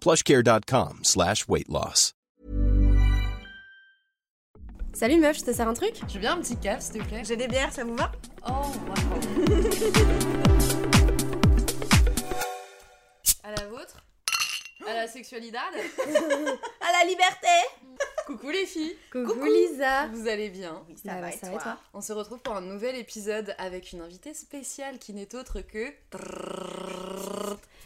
plushcare.com slash weight loss. Salut meuf, je te sers un truc? Je veux bien un petit caf, s'il te plaît. J'ai des bières, ça vous va? Oh, waouh. à la vôtre. À la sexualidad À la liberté. Coucou les filles. Coucou, Lisa. Vous allez bien? Oui, ça Bah, va ça et va et toi toi? On se retrouve pour un nouvel épisode avec une invitée spéciale qui n'est autre que...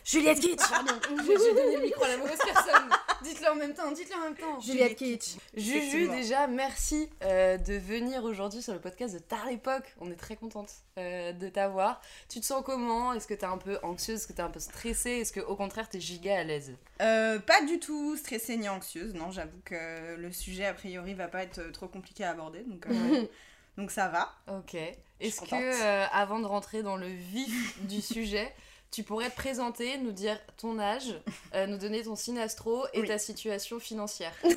Juliette Kitsch Pardon, j'ai donné le micro à la mauvaise personne. Dites-le en même temps, dites-le en même temps. Juliette Kitsch. Juju, déjà, merci euh, de venir aujourd'hui sur le podcast de Tard l'époque. On est très contente euh, de t'avoir. Tu te sens comment? Est-ce que t'es un peu anxieuse? Est-ce que t'es un peu stressée? Est-ce que au contraire t'es giga à l'aise? Euh, Pas du tout stressée ni anxieuse, non, j'avoue que le sujet a priori va pas être trop compliqué à aborder, donc, donc ça va. Ok. Est-ce que, avant de rentrer dans le vif du sujet, tu pourrais te présenter, nous dire ton âge, euh, nous donner ton signe astro et Oui. ta situation financière Est-ce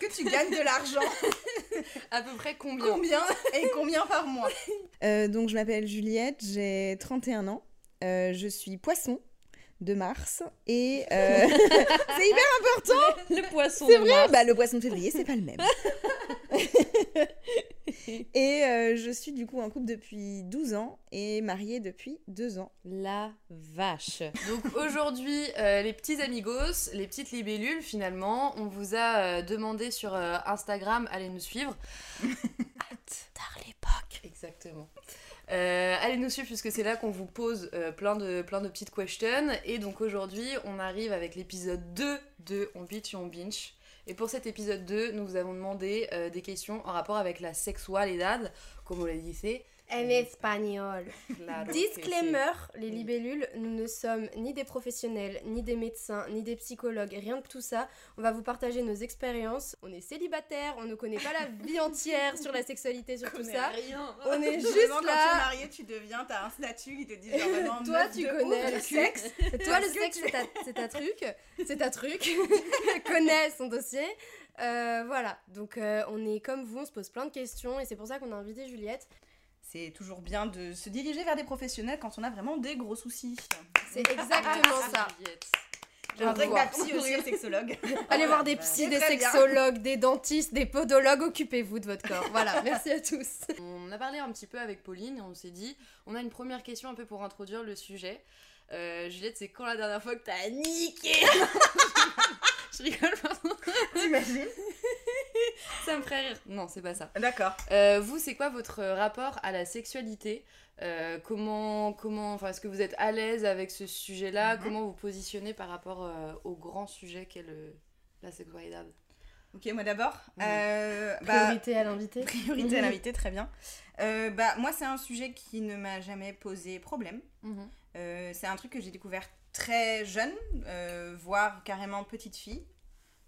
que tu gagnes de l'argent À peu près combien Combien Et combien par mois Euh, donc, je m'appelle Juliette, j'ai 31 ans. Euh, je suis poisson de Mars. Et euh, c'est hyper important Le poisson C'est de vrai Mars. bah, Le poisson de février, c'est pas le même. et euh, je suis du coup en couple depuis 12 ans et mariée depuis 2 ans. La vache. Donc aujourd'hui, euh, les petits amigos, les petites libellules, finalement, on vous a euh, demandé sur euh, Instagram, allez nous suivre. Tard l'époque. Exactement. Euh, allez nous suivre puisque c'est là qu'on vous pose euh, plein, de, petites questions. Et donc aujourd'hui, on arrive avec l'épisode 2 de On Bitch On Binge. Et pour cet épisode 2, nous vous avons demandé euh, des questions en rapport avec la sexualidad, comme on le disait. En espagnol. Claro Disclaimer, les libellules, nous ne sommes ni des professionnels, ni des médecins, ni des psychologues, rien de tout ça. On va vous partager nos expériences. On est célibataires, on ne connaît pas la vie entière sur la sexualité, sur tout ça. rien. On est juste Vraiment, quand tu es là. marié, tu deviens, t'as un statut qui te dit genre vraiment Toi, tu connais le sexe. Toi, le sexe, c'est ta, ta truc. C'est ta truc. connais son dossier. Euh, voilà. Donc, euh, on est comme vous, on se pose plein de questions et c'est pour ça qu'on a invité Juliette. C'est toujours bien de se diriger vers des professionnels quand on a vraiment des gros soucis. C'est exactement ça. Juliette. J'aimerais que ma voir. psy aussi est sexologue. Allez voir des psys, des bien. sexologues, des dentistes, des podologues. Occupez-vous de votre corps. Voilà. Merci à tous. On a parlé un petit peu avec Pauline et on s'est dit, on a une première question un peu pour introduire le sujet. Euh, Juliette, c'est quand la dernière fois que t'as niqué? Je rigole, pardon. T'imagines? Ça me ferait rire. Non, c'est pas ça. D'accord. Euh, vous, c'est quoi votre rapport à la sexualité Euh, Comment, comment, enfin, est-ce que vous êtes à l'aise avec ce sujet-là Mhm. Comment vous positionnez par rapport euh, au grand sujet qu'est le, la sexualité Ok, moi d'abord. Oui. Bah, Priorité à l'invité. priorité à l'invité, très bien. Bah, moi, c'est un sujet qui ne m'a jamais posé problème. Mhm. C'est un truc que j'ai découvert très jeune, voire carrément petite fille.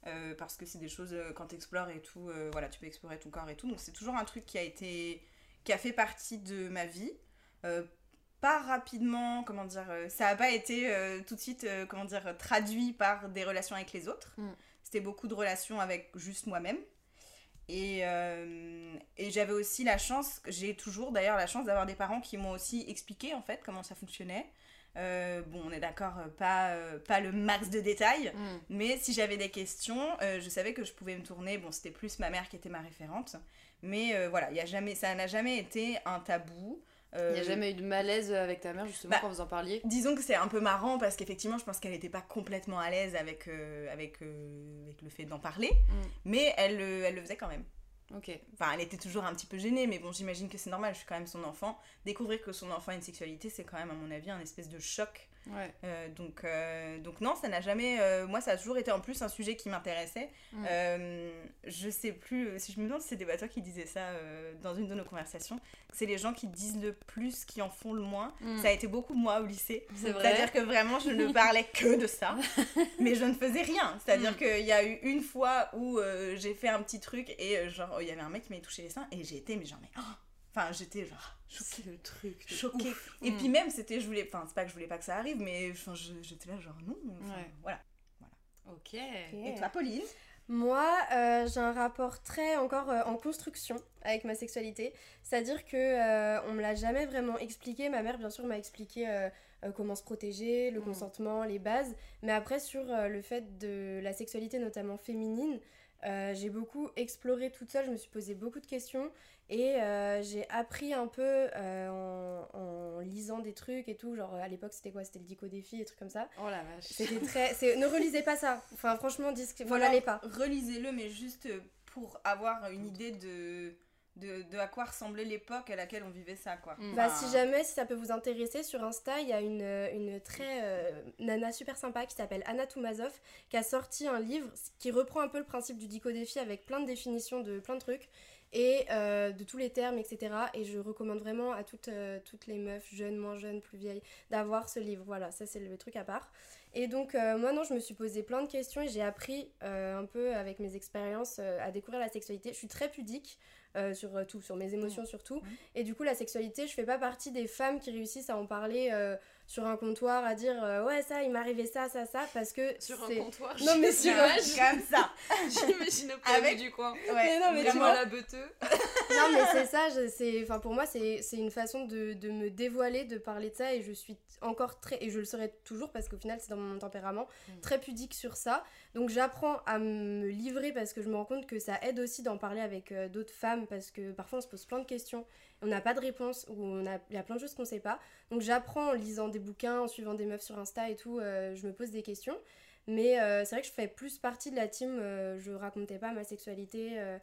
Euh, parce que c'est des choses, euh, quand tu explores et tout, euh, voilà, tu peux explorer ton corps et tout. Donc c'est toujours un truc qui a été, qui a fait partie de ma vie. Euh, pas rapidement, comment dire, ça n'a pas été tout de suite, comment dire, traduit par des relations avec les autres. Mm. C'était beaucoup de relations avec juste moi-même. Et, et j'avais aussi la chance, j'ai toujours d'ailleurs la chance d'avoir des parents qui m'ont aussi expliqué en fait comment ça fonctionnait. Euh, bon, on est d'accord, euh, pas, euh, pas le max de détails, Mm. mais si j'avais des questions, euh, je savais que je pouvais me tourner. Bon, c'était plus ma mère qui était ma référente, mais voilà, y a jamais, ça n'a jamais été un tabou. Il n'y a jamais eu de malaise avec ta mère justement bah, quand vous en parliez? Disons que c'est un peu marrant parce qu'effectivement, je pense qu'elle n'était pas complètement à l'aise avec, avec, avec le fait d'en parler, Mm. mais elle, elle le faisait quand même. Ok. Enfin, elle était toujours un petit peu gênée, mais bon, j'imagine que c'est normal, je suis quand même son enfant. Découvrir que son enfant a une sexualité, c'est quand même, à mon avis, un espèce de choc. Ouais. Euh, donc, euh, donc non, ça n'a jamais... euh, moi, ça a toujours été en plus un sujet qui m'intéressait. Mm. Je sais plus, si je me demande si c'était pas toi qui disais ça dans une de nos conversations, c'est les gens qui disent le plus qui en font le moins. Mm. Ça a été beaucoup moi au lycée. C'est vrai. C'est-à-dire que vraiment, je ne parlais que de ça, mais je ne faisais rien. C'est-à-dire Mm. qu'il y a eu une fois où j'ai fait un petit truc et genre, il y avait un mec qui m'avait touché les seins et j'ai été, mais genre, mais... oh Enfin, j'étais genre choquée. le truc. de choquée. ouf. Et Mm. puis même, c'était, je voulais, enfin, c'est pas que je voulais pas que ça arrive, mais j'étais là genre non. enfin, Ouais. Voilà. Ok. Et toi, Pauline? Moi, euh, j'ai un rapport très encore euh, en construction avec ma sexualité. C'est-à-dire que euh, on me l'a jamais vraiment expliqué. Ma mère, bien sûr, m'a expliqué euh, euh, comment se protéger, le Mm. consentement, les bases. Mais après, sur euh, le fait de la sexualité, notamment féminine, euh, j'ai beaucoup exploré toute seule. Je me suis posé beaucoup de questions et euh, j'ai appris un peu euh, en, en lisant des trucs et tout. Genre à l'époque, c'était quoi? C'était le dico défi, des trucs comme ça. Oh la vache. C'était très. c'est- Ne relisez pas ça. Enfin, franchement, dis. Voilà, Alors, allez pas. Relisez-le, mais juste pour avoir une idée de, de, de à quoi ressemblait l'époque à laquelle on vivait ça, quoi. Mm. Bah, Enfin, si jamais, si ça peut vous intéresser, sur Insta, il y a une, une très euh, nana super sympa qui s'appelle Anna Toumazov qui a sorti un livre qui reprend un peu le principe du dico défi avec plein de définitions de plein de trucs et euh, de tous les termes, etc. Et je recommande vraiment à toutes, euh, toutes les meufs, jeunes, moins jeunes, plus vieilles, d'avoir ce livre. Voilà, ça c'est le truc à part. Et donc, euh, moi, non, je me suis posé plein de questions et j'ai appris euh, un peu avec mes expériences euh, à découvrir la sexualité. Je suis très pudique euh, sur tout, sur mes émotions surtout. Et du coup, la sexualité, je fais pas partie des femmes qui réussissent à en parler euh, sur un comptoir, à dire euh, ouais, ça, il m'est arrivé ça, ça, ça, parce que. Sur un comptoir. Non, mais sur un- Comme ça. J'imagine au Avec- du coin. Ouais. Mais non, mais tu Vraiment vois- la beuteux. non mais c'est ça, je- c'est, enfin pour moi c'est, c'est une façon de, de me dévoiler, de parler de ça et je suis encore très, et je le serai toujours parce qu'au final c'est dans mon tempérament, Mm. très pudique sur ça. Donc j'apprends à me livrer parce que je me rends compte que ça aide aussi d'en parler avec euh, d'autres femmes parce que parfois on se pose plein de questions, on n'a pas de réponse ou on a, il y a plein de choses qu'on sait pas. Donc j'apprends en lisant des bouquins, en suivant des meufs sur Insta et tout, euh, je me pose des questions. Mais euh, c'est vrai que je fais plus partie de la team, je racontais pas ma sexualité. euh,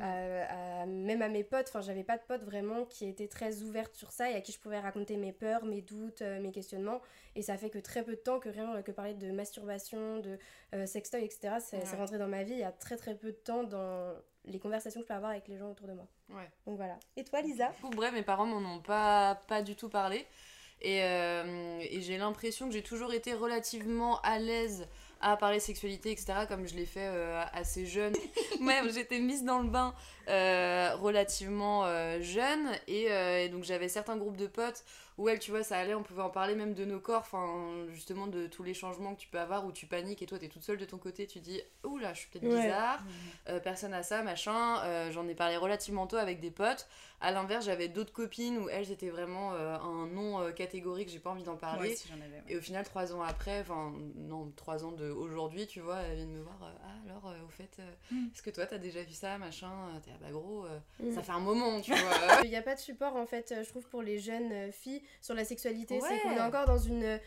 À- à- même à mes potes, enfin j'avais pas de potes vraiment qui étaient très ouvertes sur ça et à qui je pouvais raconter mes peurs, mes doutes, euh, mes questionnements et ça fait que très peu de temps que rien que parler de masturbation, de euh, sextoy, etc. C'est Ouais. rentré dans ma vie il y a très très peu de temps dans les conversations que je peux avoir avec les gens autour de moi. Ouais. Donc voilà. Et toi Lisa? Pour bref, mes parents m'en ont pas, pas du tout parlé. Et, euh, et j'ai l'impression que j'ai toujours été relativement à l'aise à parler sexualité, etc., comme je l'ai fait euh, assez jeune. Même, j'étais mise dans le bain relativement euh, jeune. Et, euh, et donc, j'avais certains groupes de potes où, elle, tu vois, ça allait, on pouvait en parler même de nos corps, enfin, justement, de tous les changements que tu peux avoir où tu paniques et toi, t'es toute seule de ton côté, tu dis, ouh là, je suis peut-être Ouais. bizarre, euh, personne a ça, machin. Euh, J'en ai parlé relativement tôt avec des potes. À l'inverse, j'avais d'autres copines où elles étaient vraiment euh, un non euh, catégorique, j'ai pas envie d'en parler. Moi aussi, j'en avais. ouais. Et au final, trois ans après, enfin, non, trois ans de aujourd'hui, tu vois, elle vient de me voir. euh, ah, alors, euh, au fait, euh, Mm. est-ce que toi, t'as déjà vu ça, machin euh, T'es, ah bah gros, euh, Mm. ça fait un moment, tu vois. Il n'y a pas de support en fait, euh, je trouve, pour les jeunes euh, filles sur la sexualité. Ouais. C'est qu'on est encore dans une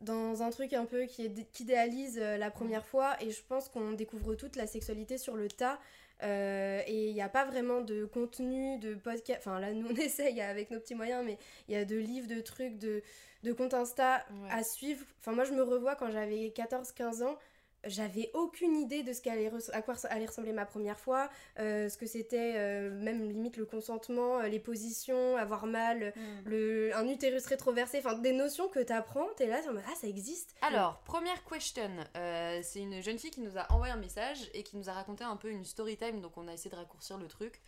dans un truc un peu qui, est, qui idéalise la première fois et je pense qu'on découvre toute la sexualité sur le tas euh, et il n'y a pas vraiment de contenu, de podcast, enfin là nous on essaye avec nos petits moyens mais il y a de livres, de trucs, de, de comptes Insta Ouais. à suivre. Enfin moi je me revois quand j'avais 14-15 ans j'avais aucune idée de ce qu'allait à quoi allait ressembler ma première fois, euh, ce que c'était euh, même limite le consentement, euh, les positions, avoir mal, Mm. le, un utérus rétroversé, enfin des notions que t'apprends, t'es là, ah ça existe. Alors, première question. Euh, c'est une jeune fille qui nous a envoyé un message et qui nous a raconté un peu une story time, donc on a essayé de raccourcir le truc.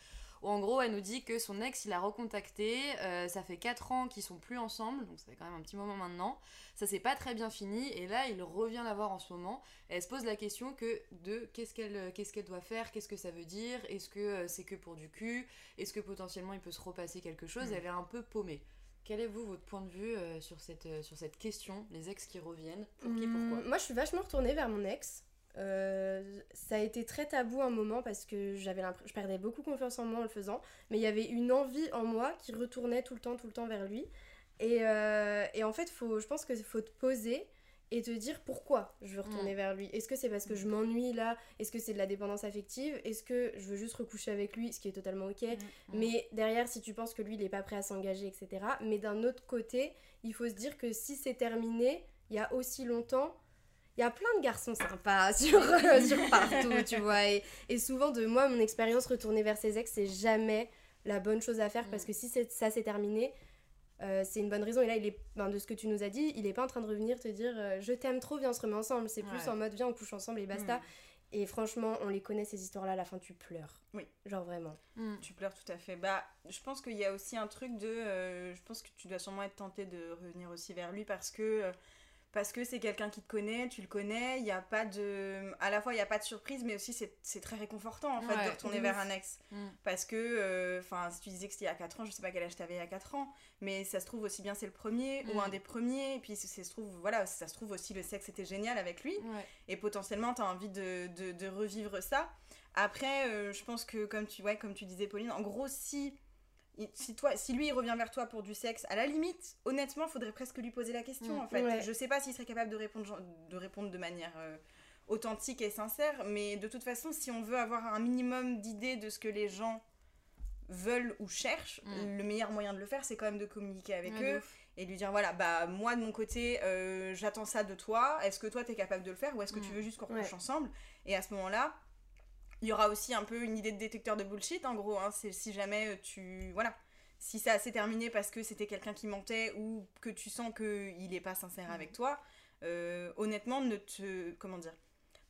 Où en gros elle nous dit que son ex il a recontacté, euh, ça fait 4 ans qu'ils sont plus ensemble, donc ça fait quand même un petit moment maintenant, ça s'est pas très bien fini et là il revient la voir en ce moment et elle se pose la question que de qu'est-ce qu'elle qu'est-ce qu'elle doit faire, qu'est-ce que ça veut dire, est-ce que euh, c'est que pour du cul, est-ce que potentiellement il peut se repasser quelque chose, Mm. elle est un peu paumée. Quel est vous votre point de vue euh, sur, cette, euh, sur cette question, les ex qui reviennent, pour qui, pourquoi? Hum, Moi, je suis vachement retournée vers mon ex. Euh, ça a été très tabou un moment parce que j'avais l'impression, je perdais beaucoup confiance en moi en le faisant, mais il y avait une envie en moi qui retournait tout le temps, tout le temps vers lui. Et, euh, et en fait, faut, je pense qu'il faut te poser et te dire pourquoi je veux retourner vers lui. Est-ce que c'est parce que je m'ennuie là? Est-ce que c'est de la dépendance affective? Est-ce que je veux juste recoucher avec lui, ce qui est totalement ok Mais derrière, si tu penses que lui, il n'est pas prêt à s'engager, etc. Mais d'un autre côté, il faut se dire que si c'est terminé, il y a aussi longtemps, il y a plein de garçons sympas sur, euh, sur partout, tu vois. Et, et souvent, de moi, mon expérience retournée vers ses ex, c'est jamais la bonne chose à faire parce que si ça s'est terminé, euh, c'est une bonne raison. Et là, il est, ben, de ce que tu nous as dit, il est pas en train de revenir te dire euh, je t'aime trop, viens, on se remet ensemble. C'est plus Ouais. en mode viens, on couche ensemble et basta. Mm. Et franchement, on les connaît ces histoires-là, à la fin, tu pleures. Oui. Genre vraiment. Mm. Tu pleures tout à fait. Bah, je pense qu'il y a aussi un truc de. euh, je pense que tu dois sûrement être tenté de revenir aussi vers lui parce que. Parce que c'est quelqu'un qui te connaît, tu le connais, il n'y a pas de... À la fois, il n'y a pas de surprise, mais aussi c'est très réconfortant, en fait, Ouais, de retourner vers un ex. Mm. Parce que, euh, enfin, si tu disais que c'était il y a 4 ans, je sais pas quel âge t'avais il y a 4 ans, mais ça se trouve aussi bien c'est le premier, ou Mm. un des premiers, et puis ça se trouve, voilà, ça se trouve aussi le sexe était génial avec lui, Ouais. et potentiellement tu as envie de, de- de revivre ça. Après, euh, je pense que comme tu, ouais, comme tu disais Pauline, en gros, si, il- si, toi, si lui il revient vers toi pour du sexe, à la limite, honnêtement, faudrait presque lui poser la question Mm. en fait. Ouais. Je sais pas s'il serait capable de répondre, de répondre de manière euh, authentique et sincère, mais de toute façon, si on veut avoir un minimum d'idées de ce que les gens veulent ou cherchent, Mm. le meilleur moyen de le faire, c'est quand même de communiquer avec de eux et lui dire voilà, bah moi de mon côté, euh, j'attends ça de toi. Est-ce que toi t'es capable de le faire ou est-ce que tu Mm. veux juste qu'on Ouais. ensemble? Et à ce moment-là, il y aura aussi un peu une idée de détecteur de bullshit en gros. Hein, c'est si jamais euh, tu voilà, si ça s'est terminé parce que c'était quelqu'un qui mentait ou que tu sens que il est pas sincère avec toi, euh, honnêtement ne te comment dire,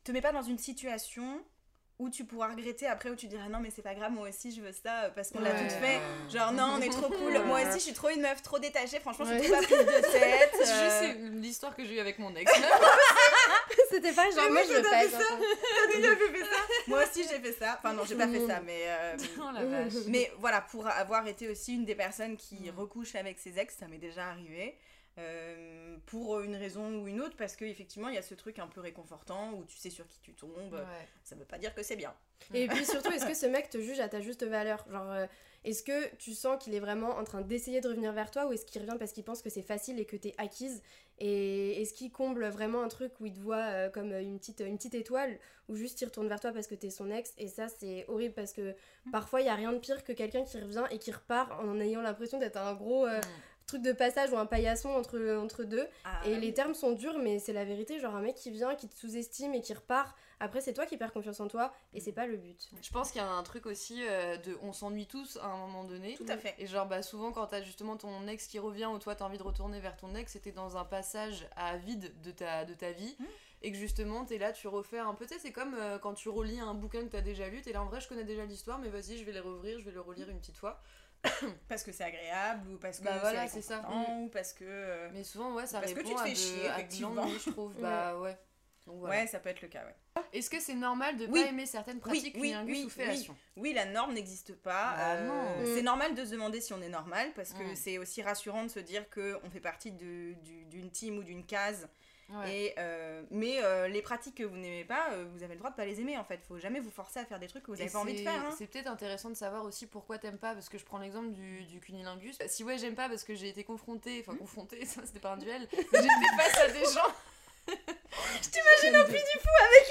te mets pas dans une situation où tu pourras regretter après où tu diras non mais c'est pas grave moi aussi je veux ça euh, parce qu'on l'a toutes fait. Genre non on est trop cool. Moi aussi je suis trop une meuf trop détachée. Franchement je Ouais. trouve pas plus de tête C'est euh, l'histoire que j'ai eu avec mon ex. C'était pas genre, Mais moi je veux pas tout ça moi aussi j'ai fait ça. Enfin non j'ai pas fait ça mais euh, oh la vache. mais voilà pour avoir été aussi une des personnes qui recouche avec ses ex ça m'est déjà arrivé euh, pour une raison ou une autre parce qu'effectivement il y a ce truc un peu réconfortant où tu sais sur qui tu tombes. Ouais. ça veut pas dire que c'est bien. Et puis surtout, est-ce que ce mec te juge à ta juste valeur? Genre, euh, est-ce que tu sens qu'il est vraiment en train d'essayer de revenir vers toi ou est-ce qu'il revient parce qu'il pense que c'est facile et que t'es acquise? Et est-ce qu'il comble vraiment un truc où il te voit euh, comme une petite, une petite étoile ou juste il retourne vers toi parce que t'es son ex Et ça, c'est horrible parce que parfois, il y a rien de pire que quelqu'un qui revient et qui repart en ayant l'impression d'être un gros euh, truc de passage ou un paillasson entre, entre deux. Ah, Et les termes sont durs, mais c'est la vérité. Genre, un mec qui vient, qui te sous-estime et qui repart, après, c'est toi qui perds confiance en toi et c'est pas le but. Je pense qu'il y a un truc aussi euh, de on s'ennuie tous à un moment donné. Tout à fait. Et genre bah souvent quand t'as justement ton ex qui revient ou toi t'as envie de retourner vers ton ex, c'était dans un passage à vide de ta, de ta vie. Mm. Et que justement t'es là, tu refais un peu, tu sais, c'est comme euh, quand tu relis un bouquin que t'as déjà lu, t'es là en vrai je connais déjà l'histoire mais vas-y je vais les rouvrir, je vais le relire une petite fois. parce que c'est agréable ou parce que Bah voilà, c'est ça. ou parce que euh, Mais souvent ouais ça Parce que répond tu te à, de, chier, à de je trouve. bah ouais. Donc voilà. ouais ça peut être le cas ouais Est-ce que c'est normal de Oui. pas aimer certaines pratiques oui, oui, ou fellations oui la norme n'existe pas Bah euh, non. c'est Mm. normal de se demander si on est normal parce que Mm. c'est aussi rassurant de se dire que on fait partie du- d'une team ou d'une case Ouais. et euh, mais euh, les pratiques que vous n'aimez pas euh, vous avez le droit de pas les aimer en fait faut jamais vous forcer à faire des trucs que vous n'avez pas envie de faire hein. C'est peut-être intéressant de savoir aussi pourquoi t'aimes pas, parce que je prends l'exemple du, du cunilingus. Si ouais, j'aime pas parce que j'ai été confrontée, enfin confrontée, ça c'était pas un duel, été face à des gens. Je t'imagine au puits du fou avec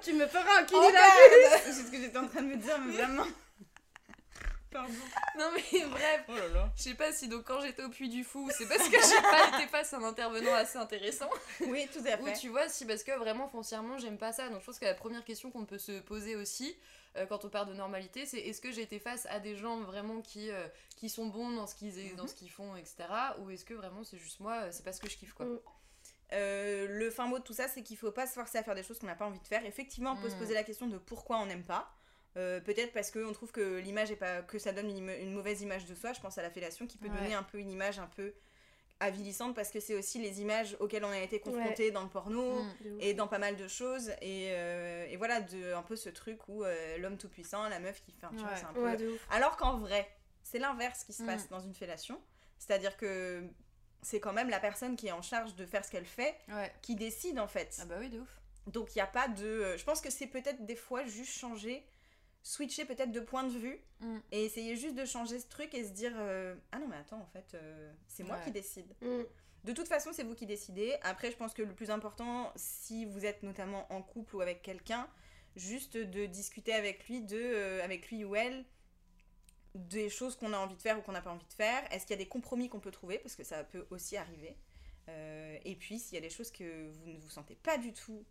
tu me feras un une cunilingus c'est ce que j'étais en train de me dire mais vraiment. Pardon. Non mais bref, oh là là. Je sais pas si donc quand j'étais au Puy du Fou, c'est parce que j'ai pas été face à un intervenant assez intéressant, oui tout à ou fait. tu vois, si parce que vraiment foncièrement j'aime pas ça. Donc je pense que la première question qu'on peut se poser aussi, euh, quand on parle de normalité, c'est est-ce que j'ai été face à des gens vraiment qui, euh, qui sont bons dans ce qu'ils dans ce qu'ils font, etc. Ou est-ce que vraiment c'est juste moi, euh, c'est parce que je kiffe quoi. Mm. Euh, le fin mot de tout ça, c'est qu'il faut pas se forcer à faire des choses qu'on n'a pas envie de faire. Effectivement, on peut se Mm. poser la question de pourquoi on n'aime pas. Euh, Peut-être parce qu'on trouve que l'image est pas que ça donne une, mauvaise image de soi. Je pense à la fellation qui peut Ouais. donner un peu une image un peu avilissante parce que c'est aussi les images auxquelles on a été confronté dans le porno Mm. Et dans pas mal de choses et, euh, et voilà de un peu ce truc où euh, l'homme tout puissant, la meuf qui fait un, vois, Ouais. c'est un peu Ouais, alors qu'en vrai, c'est l'inverse qui se Mm. passe dans une fellation. C'est-à-dire que c'est quand même la personne qui est en charge de faire ce qu'elle fait Ouais. qui décide en fait. Ah bah oui, de ouf. Donc il n'y a pas de... euh, Je pense que c'est peut-être des fois juste changer, switcher peut-être de point de vue Mm. et essayer juste de changer ce truc et se dire euh, Ah non mais attends en fait euh, c'est moi Ouais. qui décide. Mm. De toute façon c'est vous qui décidez. Après je pense que le plus important si vous êtes notamment en couple ou avec quelqu'un, juste de discuter avec lui de euh, avec lui ou elle des choses qu'on a envie de faire ou qu'on n'a pas envie de faire? Est-ce qu'il y a des compromis qu'on peut trouver? Parce que ça peut aussi arriver. Euh, et puis s'il y a des choses que vous ne vous sentez pas du tout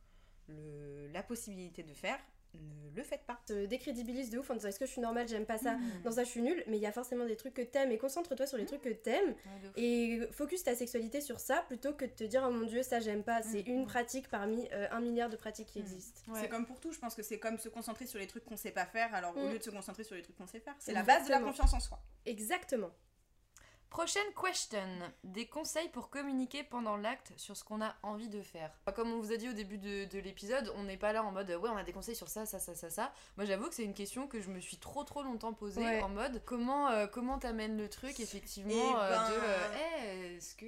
la possibilité de faire, ne le faites pas. te décrédibilise de ouf en disant est-ce que je suis normale, j'aime pas ça, Mm. dans ça je suis nulle, mais il y a forcément des trucs que t'aimes et concentre-toi sur les trucs que t'aimes Ouais, et focus ta sexualité sur ça plutôt que de te dire oh mon dieu ça j'aime pas, c'est Mm. une pratique parmi euh, un milliard de pratiques qui Mm. existent. Ouais. C'est comme pour tout, je pense que c'est comme se concentrer sur les trucs qu'on sait pas faire, alors au Mm. lieu de se concentrer sur les trucs qu'on sait faire. C'est la base de la confiance en soi. Exactement. Prochaine question. Des conseils pour communiquer pendant l'acte sur ce qu'on a envie de faire. Comme on vous a dit au début de, de l'épisode, on n'est pas là en mode ouais, on a des conseils sur ça, ça, ça, ça, ça. Moi, j'avoue que c'est une question que je me suis trop, trop longtemps posée Ouais. en mode comment euh, comment t'amènes le truc effectivement Eh euh, ben- de euh, Eh, est-ce que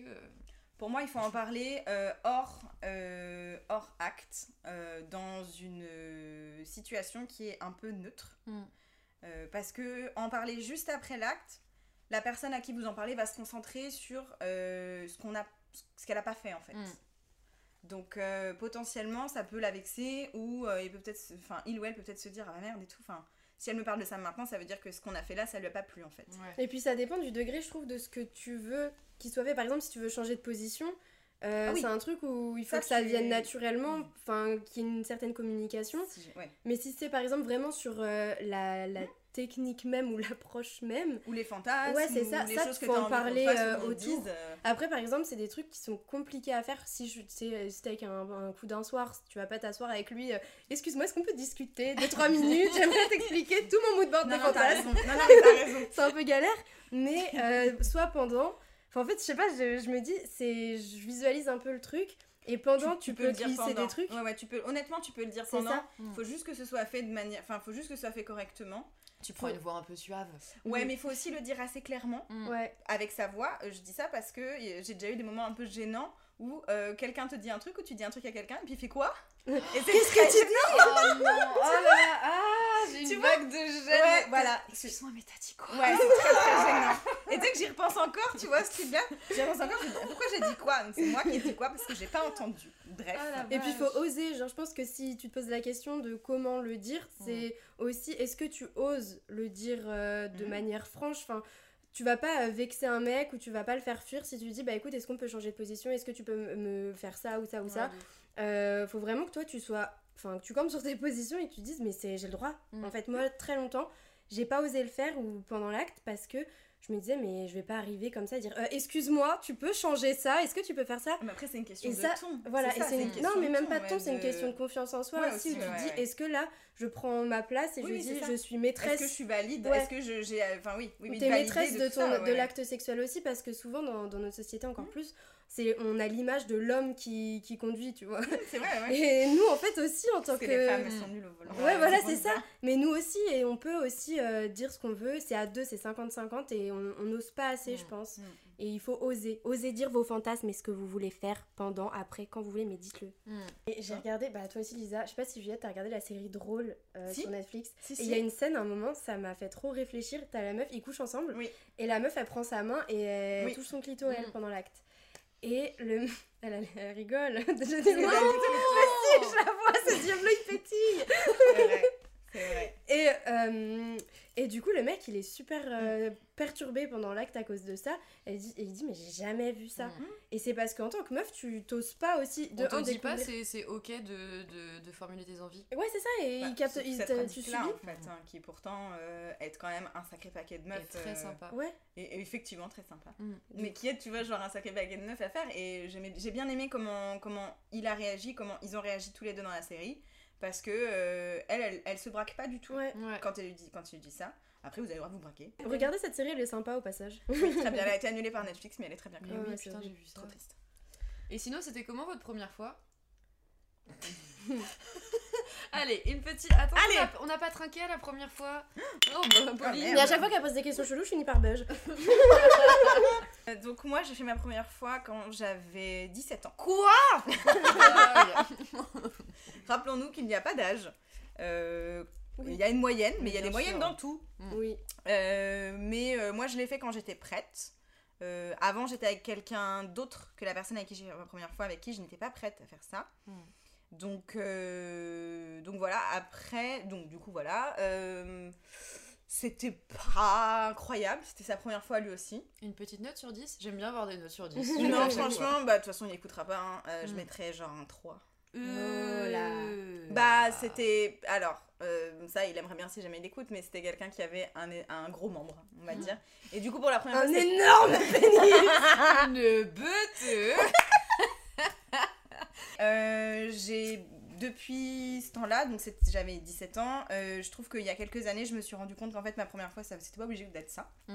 Pour moi, il faut en parler euh, hors, euh, hors acte, euh, dans une situation qui est un peu neutre. Mm. Euh, parce que en parler juste après l'acte, la personne à qui vous en parlez va se concentrer sur euh, ce qu'on a, ce qu'elle a pas fait en fait. Mm. Donc euh, potentiellement, ça peut la vexer ou euh, il peut peut-être, enfin il ou elle peut peut-être se dire ah merde et tout. Enfin, si elle me parle de ça maintenant, ça veut dire que ce qu'on a fait là, ça lui a pas plu en fait. ouais. Et puis ça dépend du degré, je trouve, de ce que tu veux qu'il soit fait. Par exemple, si tu veux changer de position, euh, Ah oui. c'est un truc où il faut Ça, que ça vienne naturellement, Mm. enfin qu'il y ait une certaine communication. Si j'ai- ouais. Mais si c'est par exemple vraiment sur euh, la, la technique même ou l'approche même, Ou les fantasmes. Ouais, c'est ou ça, les ça, choses que faut en parler, ou euh, qu'on autour. dise, euh, Après, par exemple, c'est des trucs qui sont compliqués à faire. Si je, c'est, c'était avec un, un coup d'un soir, tu vas pas t'asseoir avec lui. euh, Excuse-moi, est-ce qu'on peut discuter deux trois minutes? J'aimerais t'expliquer tout mon mood board Non, de non, raison. Non, non, mais t'as raison. C'est un peu galère, mais euh, soit pendant. Enfin, en fait, je sais pas, je, je me dis, c'est, je visualise un peu le truc. Et pendant, tu, peux, le dire glisser pendant. des trucs. Ouais, ouais, tu peux. Honnêtement, tu peux le dire C'est pendant. ça. Mm. Faut juste que ce soit fait de manière. Enfin, faut juste que ce soit fait correctement. Tu prends une voix un peu suave. Ouais, Oui. mais il faut aussi le dire assez clairement. Mm. Ouais. Avec sa voix, je dis ça parce que j'ai déjà eu des moments un peu gênants où euh, quelqu'un te dit un truc ou tu dis un truc à quelqu'un et puis il fait quoi? Et c'est Qu'est-ce que tu dis? Oh non Oh là Ah J'ai Tu une vois vague de gêne Ouais, voilà. Excuse-moi, mais t'as dit quoi Ouais, c'est très très gênant. Et tu sais que j'y repense encore, tu vois ce truc-là J'y repense encore, je me dis, pourquoi j'ai dit quoi? C'est moi qui ai dit quoi parce que j'ai pas entendu. Bref. Ah, Et puis il faut oser, genre je pense que si tu te poses la question de comment le dire, c'est aussi est-ce que tu oses le dire euh, de Mhm. manière franche, enfin tu vas pas euh, vexer un mec ou tu vas pas le faire fuir si tu lui dis bah écoute est-ce qu'on peut changer de position, est-ce que tu peux me- me faire ça ou ça ou ça? Ouais, ouf. Euh, faut vraiment que toi tu sois, enfin que tu campes sur tes positions et que tu dises mais c'est j'ai le droit. Mhm. En fait moi très longtemps j'ai pas osé le faire ou pendant l'acte parce que je me disais mais je vais pas arriver comme ça à dire Euh, excuse-moi tu peux changer ça, est-ce que tu peux faire ça? Mais après, c'est une question et de ça, ton. voilà, et ça, une... question non mais de même pas de ton, c'est une question de confiance en soi Ouais, aussi, aussi, où tu ouais, te dis est-ce que là je prends ma place et Oui, je oui, dis je suis Est-ce maîtresse que je suis valide? Ouais. Est-ce que je- j'ai. Enfin, oui, oui, validée maîtresse de, tout ton, ça, de ouais. l'acte sexuel aussi parce que souvent dans, dans notre société encore Mhm. plus c'est on a l'image de l'homme qui, qui conduit tu vois C'est vrai, ouais. et nous en fait aussi en tant Parce que, que, les femmes, sont nulles au volant. Ouais, voilà, c'est ça. Mais nous aussi, et on peut aussi euh, dire ce qu'on veut. C'est à deux, c'est 50-50, et on n'ose pas assez, je Mm. pense. Mm. Et il faut oser. Oser dire vos fantasmes et ce que vous voulez faire pendant, après, quand vous voulez, mais dites-le. Mm. Et j'ai regardé, bah toi aussi, Lisa, je sais pas si Juliette, t'as regardé la série Drôle euh, Si. sur Netflix. Si, Et il y a une scène, à un moment, ça m'a fait trop réfléchir. T'as la meuf, ils couchent ensemble. Oui. Et la meuf, elle prend sa main et elle Oui. touche son clito, elle, pendant l'acte. Et le. Elle, elle- elle rigole. Je dis, non, mais si, je la vois, ce diable il pétille. Vrai. Et, euh, et du coup, le mec, il est super euh, perturbé pendant l'acte à cause de ça. Et il dit, et il dit mais j'ai jamais vu ça. Mm. Et c'est parce qu'en tant que meuf, tu t'oses pas aussi de On te dit pas, c'est c'est ok de, de, de formuler tes envies. Ouais, c'est ça. Et Bah, il capte, il cette te- tu subis. en fait, hein, qui pourtant euh, est quand même un sacré paquet de meufs. Et très euh, sympa. Ouais. Et, et effectivement très sympa. Mm. Mais qui est, tu vois, genre un sacré paquet de meufs à faire. Et j'ai bien aimé comment, comment il a réagi, comment ils ont réagi tous les deux dans la série. Parce que euh, elle, elle, elle se braque pas du tout Ouais. Quand elle lui dit quand il lui dit ça. Après, vous avez le droit de vous braquer. Regardez cette série, elle est sympa au passage. Oui, très bien. Elle a été annulée par Netflix, mais elle est très bien. Mais quand même. oui, ouais, c'est putain, vrai. j'ai vu ça. Trop triste. Et sinon, c'était comment votre première fois? Allez, une petite. Attends, Allez. on n'a pas trinqué la première fois Oh, bah, Pauline. merde. Mais à chaque fois qu'elle pose des questions cheloues, je finis par beige. Euh, Donc moi, j'ai fait ma première fois quand j'avais 17 ans. Quoi? Rappelons-nous qu'il n'y a pas d'âge. Euh, Oui. Il y a une moyenne, mais il y a des moyennes dans tout. Oui. Euh, mais euh, moi, je l'ai fait quand j'étais prête. Euh, avant, j'étais avec quelqu'un d'autre que la personne avec qui j'ai fait ma première fois, avec qui je n'étais pas prête à faire ça. Mm. Donc, euh, donc voilà. Après, donc du coup voilà. euh, c'était pas incroyable. C'était sa première fois lui aussi. Une petite note sur 10 J'aime bien avoir des notes sur 10. non, franchement, bah de toute façon, il écoutera pas. hein. Euh, Je Mm. mettrais genre un 3. Euh... Bah, c'était. Alors, euh, ça, il aimerait bien si jamais il écoute, mais c'était quelqu'un qui avait un, un gros membre, on va dire. Et du coup, pour la première Un fois, c'est- énorme Une bête Euh, j'ai depuis ce temps-là, donc j'avais 17 ans, euh, je trouve qu'il y a quelques années, je me suis rendu compte qu'en fait ma première fois, ça c'était pas obligé d'être ça, Mm.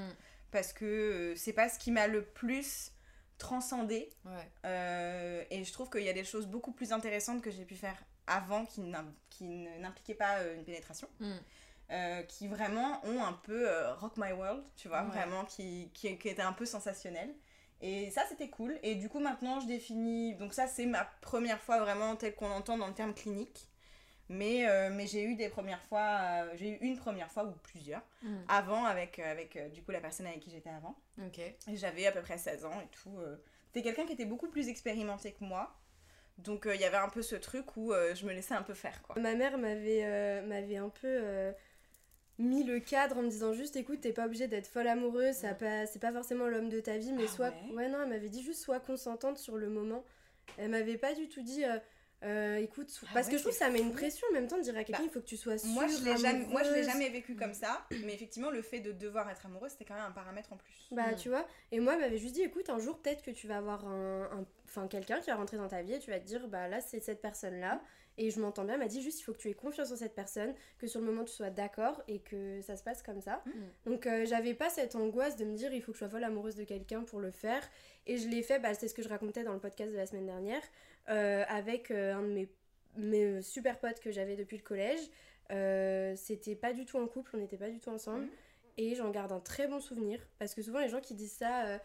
parce que c'est pas ce qui m'a le plus transcendé, Ouais. euh, et je trouve qu'il y a des choses beaucoup plus intéressantes que j'ai pu faire avant qui n'impliquaient pas euh, une pénétration. Mm. euh, qui vraiment ont un peu euh, rock my world, tu vois, Ouais. vraiment qui, qui, qui étaient un peu sensationnels. Et ça, c'était cool. Et du coup, maintenant, je définis. Donc, ça, c'est ma première fois vraiment telle qu'on l'entend dans le terme clinique. Mais, euh, mais j'ai eu des premières fois. euh, j'ai eu une première fois ou plusieurs Mm. avant avec, euh, avec euh, du coup la personne avec qui j'étais avant. Ok. Et j'avais à peu près 16 ans et tout. euh. C'était quelqu'un qui était beaucoup plus expérimenté que moi. Donc, euh, il y avait un peu ce truc où euh, je me laissais un peu faire, quoi. Ma mère m'avait euh, m'avait un peu euh, mis le cadre en me disant juste écoute t'es pas obligée d'être folle amoureuse ça a pas c'est pas forcément l'homme de ta vie mais Ah soit ouais non elle m'avait dit juste sois consentante sur le moment elle m'avait pas du tout dit euh, euh, écoute Ah parce ouais, que je trouve que ça met une pression en même temps de dire à quelqu'un Bah, il faut que tu sois sûre Moi, je l'ai jamais, moi, je l'ai jamais vécu comme ça, mais effectivement, le fait de devoir être amoureuse, c'était quand même un paramètre en plus. Bah, Mm. tu vois, et moi, elle m'avait juste dit, écoute, un jour, peut-être que tu vas avoir un, enfin, quelqu'un qui va rentrer dans ta vie et tu vas te dire, bah là, c'est cette personne-là. Et je m'entends bien, elle m'a dit juste, il faut que tu aies confiance en cette personne, que sur le moment, tu sois d'accord et que ça se passe comme ça. Mm. Donc, euh, j'avais pas cette angoisse de me dire, il faut que je sois folle amoureuse de quelqu'un pour le faire. Et je l'ai fait, bah, c'est ce que je racontais dans le podcast de la semaine dernière, avec euh, un de mes, mes euh, super potes que j'avais depuis le collège. Euh, C'était pas du tout en couple, on n'était pas du tout ensemble. Mhm. Et j'en garde un très bon souvenir. Parce que souvent, les gens qui disent ça, euh,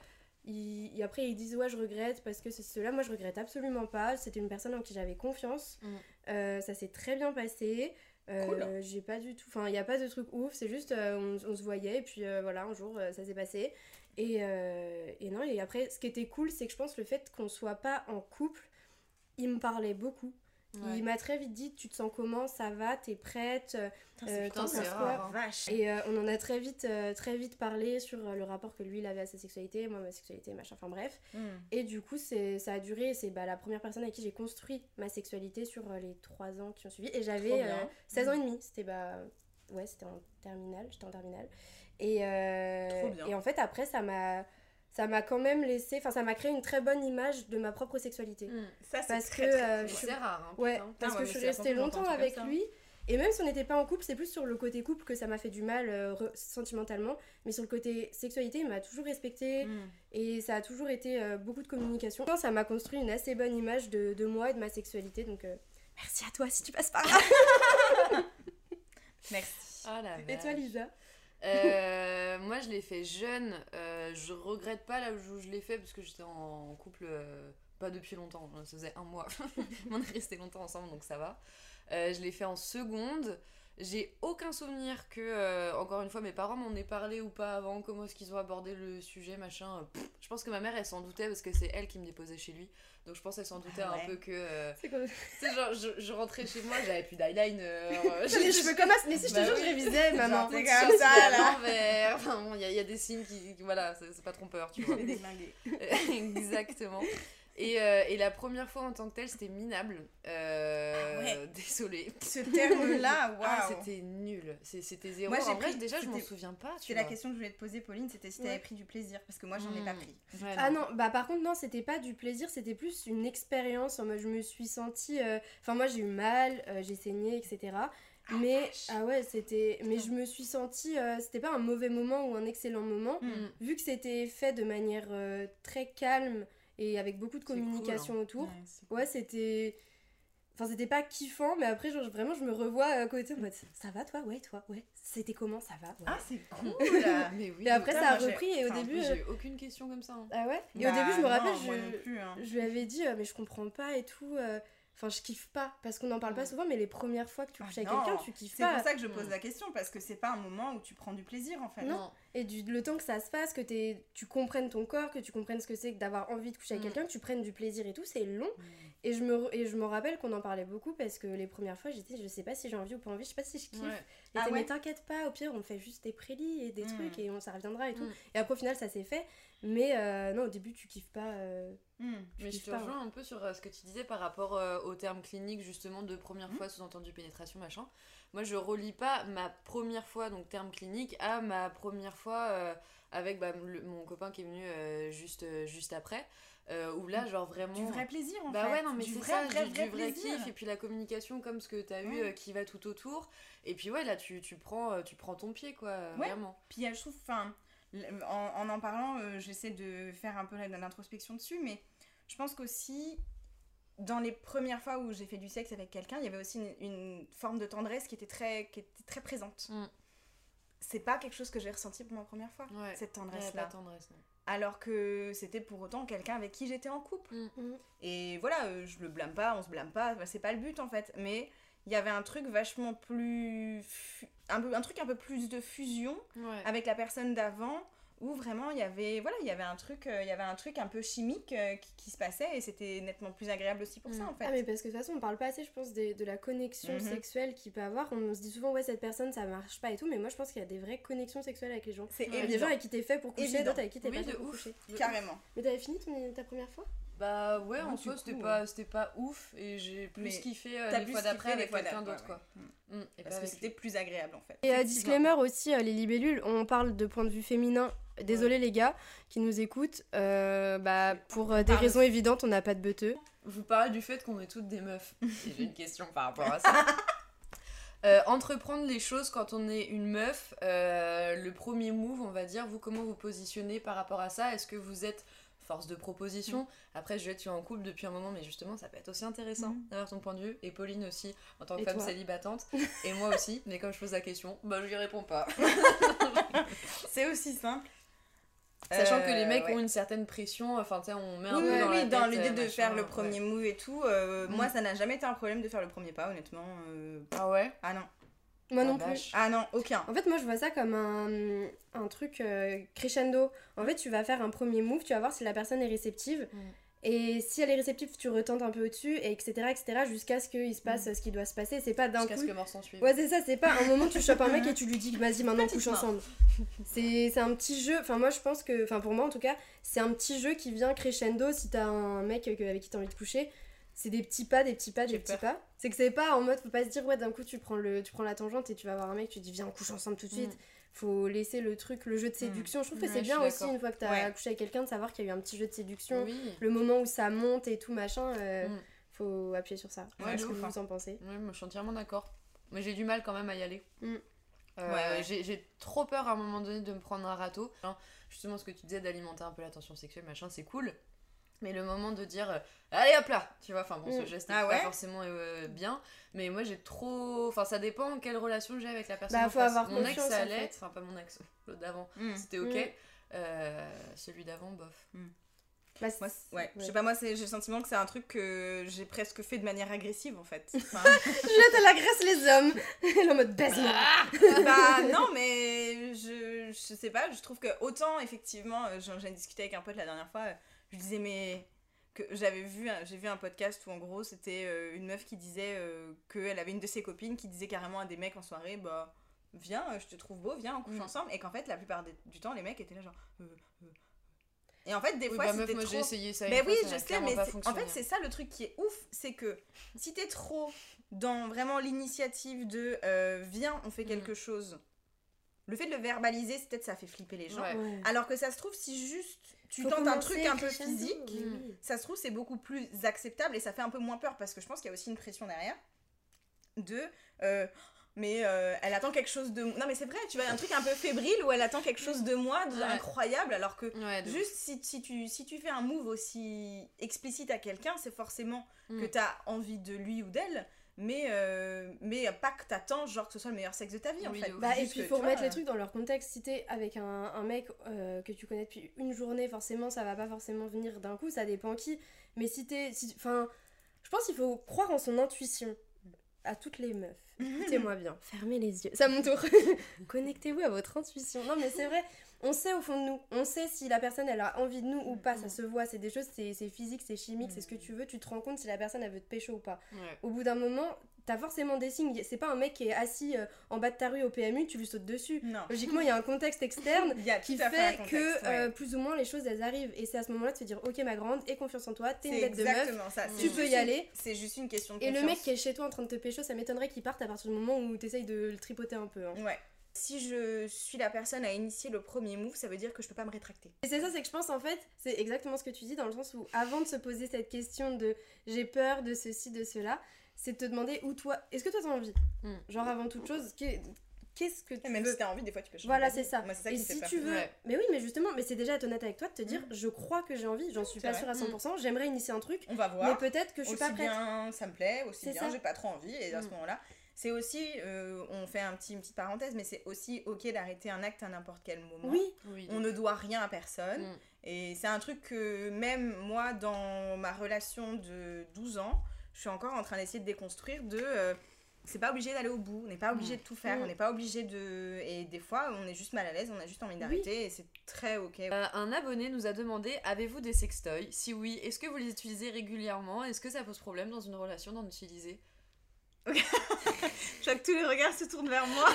ils, et après ils disent ouais, je regrette parce que c'est cela. Moi, je regrette absolument pas. C'était une personne en qui j'avais confiance. Mhm. Euh, ça s'est très bien passé. Euh, Cool. J'ai pas du tout. Enfin, il n'y a pas de truc ouf. C'est juste, euh, on, on se voyait. Et puis euh, voilà, un jour, euh, ça s'est passé. Et, euh, et non, et après, ce qui était cool, c'est que je pense le fait qu'on soit pas en couple, il me parlait beaucoup. Ouais. Il m'a très vite dit Tu te sens comment? Ça va? T'es prête? Euh, putain, c'est rare, hein. Vache. et euh, on en a très vite, euh, très vite parlé sur euh, le rapport que lui il avait à sa sexualité, moi ma sexualité, machin, enfin bref. Hmm. Et du coup, c'est, ça a duré, c'est bah, la première personne avec qui j'ai construit ma sexualité sur les 3 ans qui ont suivi. Et j'avais bien. euh, 16 ans et demi, c'était bah, ouais, c'était en terminale, j'étais en terminale. Et, et en fait, après, ça m'a, ça m'a quand même laissé, enfin, ça m'a créé une très bonne image de ma propre sexualité. Mm. Ça, c'est Parce très, que, très euh, je- C'est rare, hein, Ouais, putain. parce que je suis restée longtemps avec lui. Et même si on n'était pas en couple, c'est plus sur le côté couple que ça m'a fait du mal euh, re- sentimentalement. Mais sur le côté sexualité, il m'a toujours respecté Hmm. et ça a toujours été euh, beaucoup de communication. Ça m'a construit une assez bonne image de, de moi et de ma sexualité. Donc euh, merci à toi si tu passes par là. Merci. Ah la et toi. Lisa? Euh, moi, je l'ai fait jeune. Euh, je regrette pas là où je l'ai fait parce que j'étais en couple euh, pas depuis longtemps. Ça faisait un mois. on est resté longtemps ensemble donc ça va. Je l'ai fait en seconde. J'ai aucun souvenir que, encore une fois, mes parents m'en aient parlé ou pas avant, comment est-ce qu'ils ont abordé le sujet, machin. Je pense que ma mère, elle s'en doutait parce que c'est elle qui me déposait chez lui. Donc je pense qu'elle s'en doutait Ah un ouais. peu que. euh, C'est sais, genre, je, je rentrais chez moi, j'avais plus d'eyeliner. euh, J'ai les cheveux comme ça. Mais si je te Bah jure, oui. je révisais, maman. C'est comme ça, là. l'envers. Enfin bon, il y, a- il y a des signes qui. qui- Voilà, c'est pas trompeur, tu vois. Exactement. Et, euh, et la première fois en tant que telle, c'était minable. Euh, Ah ouais. Désolée. Ce terme-là, waouh. Ah, c'était nul. C'était zéro. Moi, j'ai en vrai, pris- déjà, je m'en souviens pas. C'est la question que je voulais te poser, Pauline, c'était si t'avais Ouais. pris du plaisir, parce que moi, j'en ai pas Mm. pris. Ouais, Ah non, bah par contre non, c'était pas du plaisir, c'était plus une expérience. En mode, je me suis sentie, euh, enfin moi j'ai eu mal, euh, j'ai saigné, etc. mais ah ouais, c'était, mais je me suis sentie, euh, c'était pas un mauvais moment ou un excellent moment, Mm. vu que c'était fait de manière euh, très calme et avec beaucoup de cool, communication autour. Ouais, c'était. Enfin, c'était pas kiffant, mais après, genre, vraiment, je me revois à côté en mode Ça va, toi? Ouais, toi? Ouais. C'était comment? Ça va? Ouais. Ah, c'est cool Mais oui. Après, ça a repris, et au enfin, début. Euh, J'ai eu aucune question comme ça. hein. Ah ouais? Et Bah, au début, je me rappelle, non je, plus, hein. je lui avais dit, euh, mais je comprends pas et tout. euh, Enfin, je kiffe pas. Parce qu'on en parle pas souvent, mais les premières fois que tu Ah couches avec non, quelqu'un, tu kiffes C'est pas. pour ça que je pose Mm. la question, parce que c'est pas un moment où tu prends du plaisir, en fait. Non. Et du, le temps que ça se passe, que t'es- tu comprennes ton corps, que tu comprennes ce que c'est que d'avoir envie de coucher avec Mm. quelqu'un, que tu prennes du plaisir et tout, c'est long. Et je me, et je me rappelle qu'on en parlait beaucoup parce que les premières fois, j'étais, je sais pas si j'ai envie ou pas envie, je sais pas si je kiffe. Ouais. Et Ah ouais mais t'inquiète pas, au pire, on fait juste des prélis et des Mm. trucs et on, ça reviendra et tout. Mm. Et après, au final, ça s'est fait. Mais euh, non, au début, tu kiffes pas. euh, Mm. tu Mais je te pas, rejoins un peu sur euh, ce que tu disais par rapport au terme clinique, justement, de première Mhm. fois, sous-entendu pénétration, machin. Moi, je relie pas ma première fois, donc terme clinique, à ma première fois avec bah, le- mon copain qui est venu juste, juste après. où là, genre vraiment. Du vrai plaisir, en Bah fait. ouais, non, mais c'est vrai, ça, vrai, du, vrai du vrai plaisir. kiff, et puis la communication comme ce que t'as eu Ouais. euh, qui va tout autour. Et puis ouais, là, tu, tu, prends, tu prends ton pied, quoi, Ouais. vraiment. Puis je trouve, enfin, en, en en parlant, euh, j'essaie de faire un peu l'introspection dessus, mais je pense qu'aussi, dans les premières fois où j'ai fait du sexe avec quelqu'un, il y avait aussi une, une forme de tendresse qui était très, qui était très présente. Mm. C'est pas quelque chose que j'ai ressenti pour ma première fois, Ouais. cette tendresse-là. tendresse. Alors que c'était pour autant quelqu'un avec qui j'étais en couple. Mm. Et voilà, euh, je le blâme pas, on se blâme pas, c'est pas le but en fait. Mais il y avait un truc vachement plus. Un, peu, un truc un peu plus de fusion Ouais. avec la personne d'avant où vraiment il y avait voilà il y avait un truc euh, il y avait un truc un peu chimique euh, qui, qui se passait et c'était nettement plus agréable aussi pour ça Mm. en fait Ah mais parce que de toute façon on parle pas assez je pense de, de la connexion Mhm. sexuelle qu'il peut avoir. On se dit souvent ouais cette personne ça marche pas et tout mais moi je pense qu'il y a des vraies connexions sexuelles avec les gens. c'est Il y a des gens avec qui t'es fait pour coucher, d'autres avec qui t'es Oui, pas de fait pour ouf. coucher. Carrément Mais t'avais fini ton- ta première fois? Bah ouais, Ah, en soi, c'était pas, c'était pas ouf et j'ai plus Mais kiffé euh, t'as les plus fois d'après avec fois quelqu'un d'autre, quoi. ouais. Mm. Et parce que c'était plus agréable en fait Et euh, disclaimer aussi, euh, les libellules, on parle de point de vue féminin. Désolé les gars qui nous écoutent. Euh, bah, pour euh, des raisons évidentes, on n'a pas de beuteux. Vous parlez du fait qu'on est toutes des meufs. J'ai une question par rapport à ça. Euh, entreprendre les choses quand on est une meuf, euh, le premier move, on va dire, vous comment vous positionnez par rapport à ça? Est-ce que vous êtes force de proposition Après, je vais être en couple depuis un moment, mais justement, ça peut être aussi intéressant Mhm. d'avoir ton point de vue. Et Pauline aussi, en tant que Et femme célibatante. Et moi aussi, mais comme je pose la question, bah je lui réponds pas. c'est aussi simple Sachant que Euh, les mecs ouais. ont une certaine pression, enfin, tu sais, on met un oui, peu oui, dans oui, l'idée euh, de faire le ouais. premier move et tout euh, Mm. moi ça n'a jamais été un problème de faire le premier pas honnêtement euh, Ah ouais? Ah non Moi non plus. ah non aucun En fait, moi je vois ça comme un, un truc euh, crescendo. En fait, tu vas faire un premier move, tu vas voir si la personne est réceptive. Mm. Et si elle est réceptive, tu retentes un peu au-dessus, et etc. etc. jusqu'à ce qu'il se passe ce qui doit se passer. C'est pas d'un Jusqu'à coup. ce que mort s'en suive. Ouais, c'est ça, c'est pas un moment tu chopes un mec et tu lui dis vas-y maintenant couche ensemble. C'est c'est un petit jeu, enfin moi je pense que, enfin pour moi en tout cas, c'est un petit jeu qui vient crescendo si t'as un mec avec qui t'as envie de coucher. C'est des petits pas, des petits pas, des petits peur. pas. C'est que c'est pas en mode, faut pas se dire ouais d'un coup tu prends, le, tu prends la tangente et tu vas voir un mec, tu dis viens on couche ensemble tout de suite. Mm. Faut laisser le truc, le jeu de séduction. Je trouve que Ouais, c'est bien aussi une fois que t'as Ouais. couché avec quelqu'un de savoir qu'il y a eu un petit jeu de séduction. Oui. Le moment où ça monte et tout machin, euh, Mm. faut appuyer sur ça. Ouais, de que vous en pensez Ouais, moi, je suis entièrement d'accord. Mais j'ai du mal quand même à y aller. Mm. Euh, Ouais, ouais. J'ai j'ai trop peur à un moment donné de me prendre un râteau. Hein, Justement, ce que tu disais d'alimenter un peu la tension sexuelle, machin, c'est cool. Mais le moment de dire euh, allez hop là, tu vois, enfin bon, ce Mm. geste est Ah pas forcément euh, bien. Mais moi j'ai trop. Enfin, ça dépend quelle relation j'ai avec la personne. Bah, en faut face. avoir Mon ex, ça allait. Enfin, pas mon ex, l'autre d'avant. Mm. C'était ok. Mm. Euh, celui d'avant, bof. Bah, Moi, c'est- ouais, je sais pas, moi, j'ai le sentiment que c'est un truc que j'ai presque fait de manière agressive en fait. Enfin, Juliette, elle agresse les hommes. Elle est en mode baise-moi. bah non, mais je, je sais pas, je trouve que autant effectivement, euh, j'en ai discuté avec un pote la dernière fois, euh, je disais, mais que j'avais vu, un- j'ai vu un podcast où en gros c'était euh, une meuf qui disait euh, qu'elle avait une de ses copines qui disait carrément à des mecs en soirée, bah viens, euh, je te trouve beau, viens, on couche Mm. ensemble, et qu'en fait la plupart des- du temps les mecs étaient là genre, euh, euh, Et en fait, des Oui, fois, bah, moi trop... j'ai essayé ça. Mais oui, je sais, mais en fait, c'est ça le truc qui est ouf, c'est que si t'es trop dans vraiment l'initiative de euh, viens, on fait quelque chose, le fait de le verbaliser, c'est peut-être ça fait flipper les gens. Ouais. Alors que ça se trouve, si juste tu Faut tentes un truc un peu physique, ça se trouve, c'est beaucoup plus acceptable et ça fait un peu moins peur parce que je pense qu'il y a aussi une pression derrière de. euh, mais euh, elle attend quelque chose de. Non, mais c'est vrai, tu vois, il y a un truc un peu fébrile où elle attend quelque chose de moi, Ouais. d'incroyable, alors que Ouais, juste si, si, tu, si tu fais un move aussi explicite à quelqu'un, c'est forcément que Mm. tu as envie de lui ou d'elle. Mais, euh, mais pas que t'attends genre que ce soit le meilleur sexe de ta vie en Oui, fait. Bah, et puis il faut remettre vois, les trucs dans leur contexte. Si t'es avec un, un mec euh, que tu connais depuis une journée, forcément ça va pas forcément venir d'un coup, ça dépend qui. Mais si t'es. Si, enfin, je pense qu'il faut croire en son intuition. À toutes les meufs, écoutez-moi bien, fermez les yeux. C'est à mon tour. Connectez-vous à votre intuition. Non, mais c'est vrai, on sait au fond de nous. On sait si la personne elle a envie de nous ou pas. Ça se voit, c'est des choses, c'est c'est physique, c'est chimique, c'est ce que tu veux. Tu te rends compte si la personne elle veut te pécho ou pas. Au bout d'un moment, t'as forcément des signes. C'est pas un mec qui est assis euh, en bas de ta rue au PMU, tu lui sautes dessus. Non. Logiquement, il y a un contexte externe qui fait, fait un contexte, que ouais. euh, plus ou moins les choses elles arrivent. Et c'est à ce moment-là de se dire Ok, ma grande, aie confiance en toi, t'es une bête de meuf. ça. tu peux y une- aller. C'est juste une question de Et le mec qui est chez toi en train de te pécho, ça m'étonnerait qu'il parte à partir du moment où t'essayes de le tripoter un peu. hein. Ouais. Si je suis la personne à initier le premier move, ça veut dire que je peux pas me rétracter. Et c'est ça, c'est que je pense en fait, c'est exactement ce que tu dis dans le sens où avant de se poser cette question de j'ai peur de ceci, de cela, c'est de te demander où toi, est-ce que toi t'as envie? Mm. Genre avant toute chose, qu'est- qu'est-ce que tu Et même veux si t'as envie, des fois tu peux changer. Voilà, c'est ça. Moi, c'est ça et qui me fait si peur. tu veux. Ouais. Mais oui, mais justement, mais c'est déjà être honnête avec toi de te dire je crois que j'ai envie, j'en suis pas vrai. sûre à 100%, j'aimerais initier un truc, On va mais voir. peut-être que je suis aussi pas prête. bien ça me plaît, aussi bien j'ai pas trop envie. Et à ce Mm. moment-là, c'est aussi, euh, on fait un petit, une petite parenthèse, mais c'est aussi ok d'arrêter un acte à n'importe quel moment. Oui, Oui, On ne doit rien à personne. Mm. Et c'est un truc que même moi, dans ma relation de 12 ans, je suis encore en train d'essayer de déconstruire de... euh, c'est pas obligé d'aller au bout, on n'est pas obligé de tout faire, Mm. on n'est pas obligé de... Et des fois, on est juste mal à l'aise, on a juste envie d'arrêter et c'est très ok. Euh, un abonné nous a demandé avez-vous des sextoys? Si oui, est-ce que vous les utilisez régulièrement? Est-ce que ça pose problème dans une relation d'en utiliser? Je vois que tous les regards se tournent vers moi.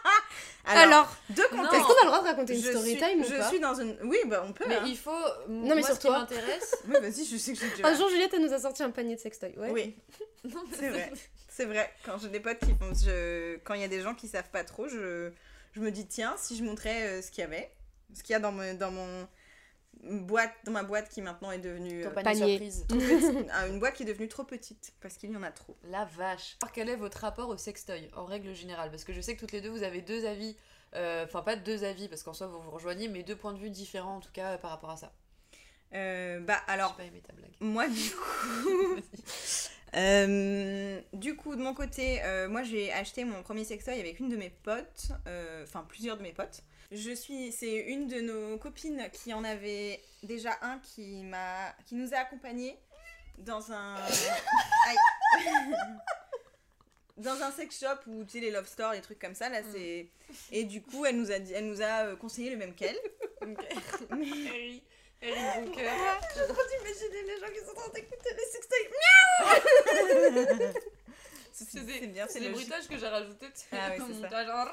alors, deux contextes. est-ce qu'on a le droit de raconter une je story suis, time ou je pas suis dans une... Oui, bah on peut. Mais hein. il faut. Non, mais moi, sur ce qui toi. m'intéresse. Oui, vas-y, je sais que j'ai déjà... Un jour, Juliette, elle nous a sorti un panier de sextoy. Ouais. Oui, c'est vrai. C'est vrai. Quand j'ai des potes qui font... Je... Quand il y a des gens qui savent pas trop, je, je me dis, tiens, si je montrais euh, ce qu'il y avait, ce qu'il y a dans, mon... dans mon boîte, dans ma boîte qui maintenant est devenue... Ton euh, panier Panier. surprise. trop petite. Une boîte qui est devenue trop petite, parce qu'il y en a trop. La vache. Alors, quel est votre rapport au sextoy en règle générale? Parce que je sais que toutes les deux vous avez deux avis, euh, enfin pas deux avis parce qu'en soi vous vous rejoignez, mais deux points de vue différents en tout cas euh, par rapport à ça. Euh, bah Alors, pas aimé ta blague. moi du coup... Euh, du coup, de mon côté, euh, moi j'ai acheté mon premier sextoy avec une de mes potes, euh, enfin plusieurs de mes potes. Je suis, c'est une de nos copines qui en avait déjà un qui m'a, qui nous a accompagnés dans un, dans un sex shop où tu sais les love stores, les trucs comme ça là, c'est, et du coup elle nous a dit, elle nous a euh, conseillé le même qu'elle. Harry, Harry Brooker. J'ai trop d'imaginer les gens qui sont en train d'écouter les sextoys. C'est C'est bien, c'est logique. bruitages que j'ai rajoutés. Ah oui, montage, genre,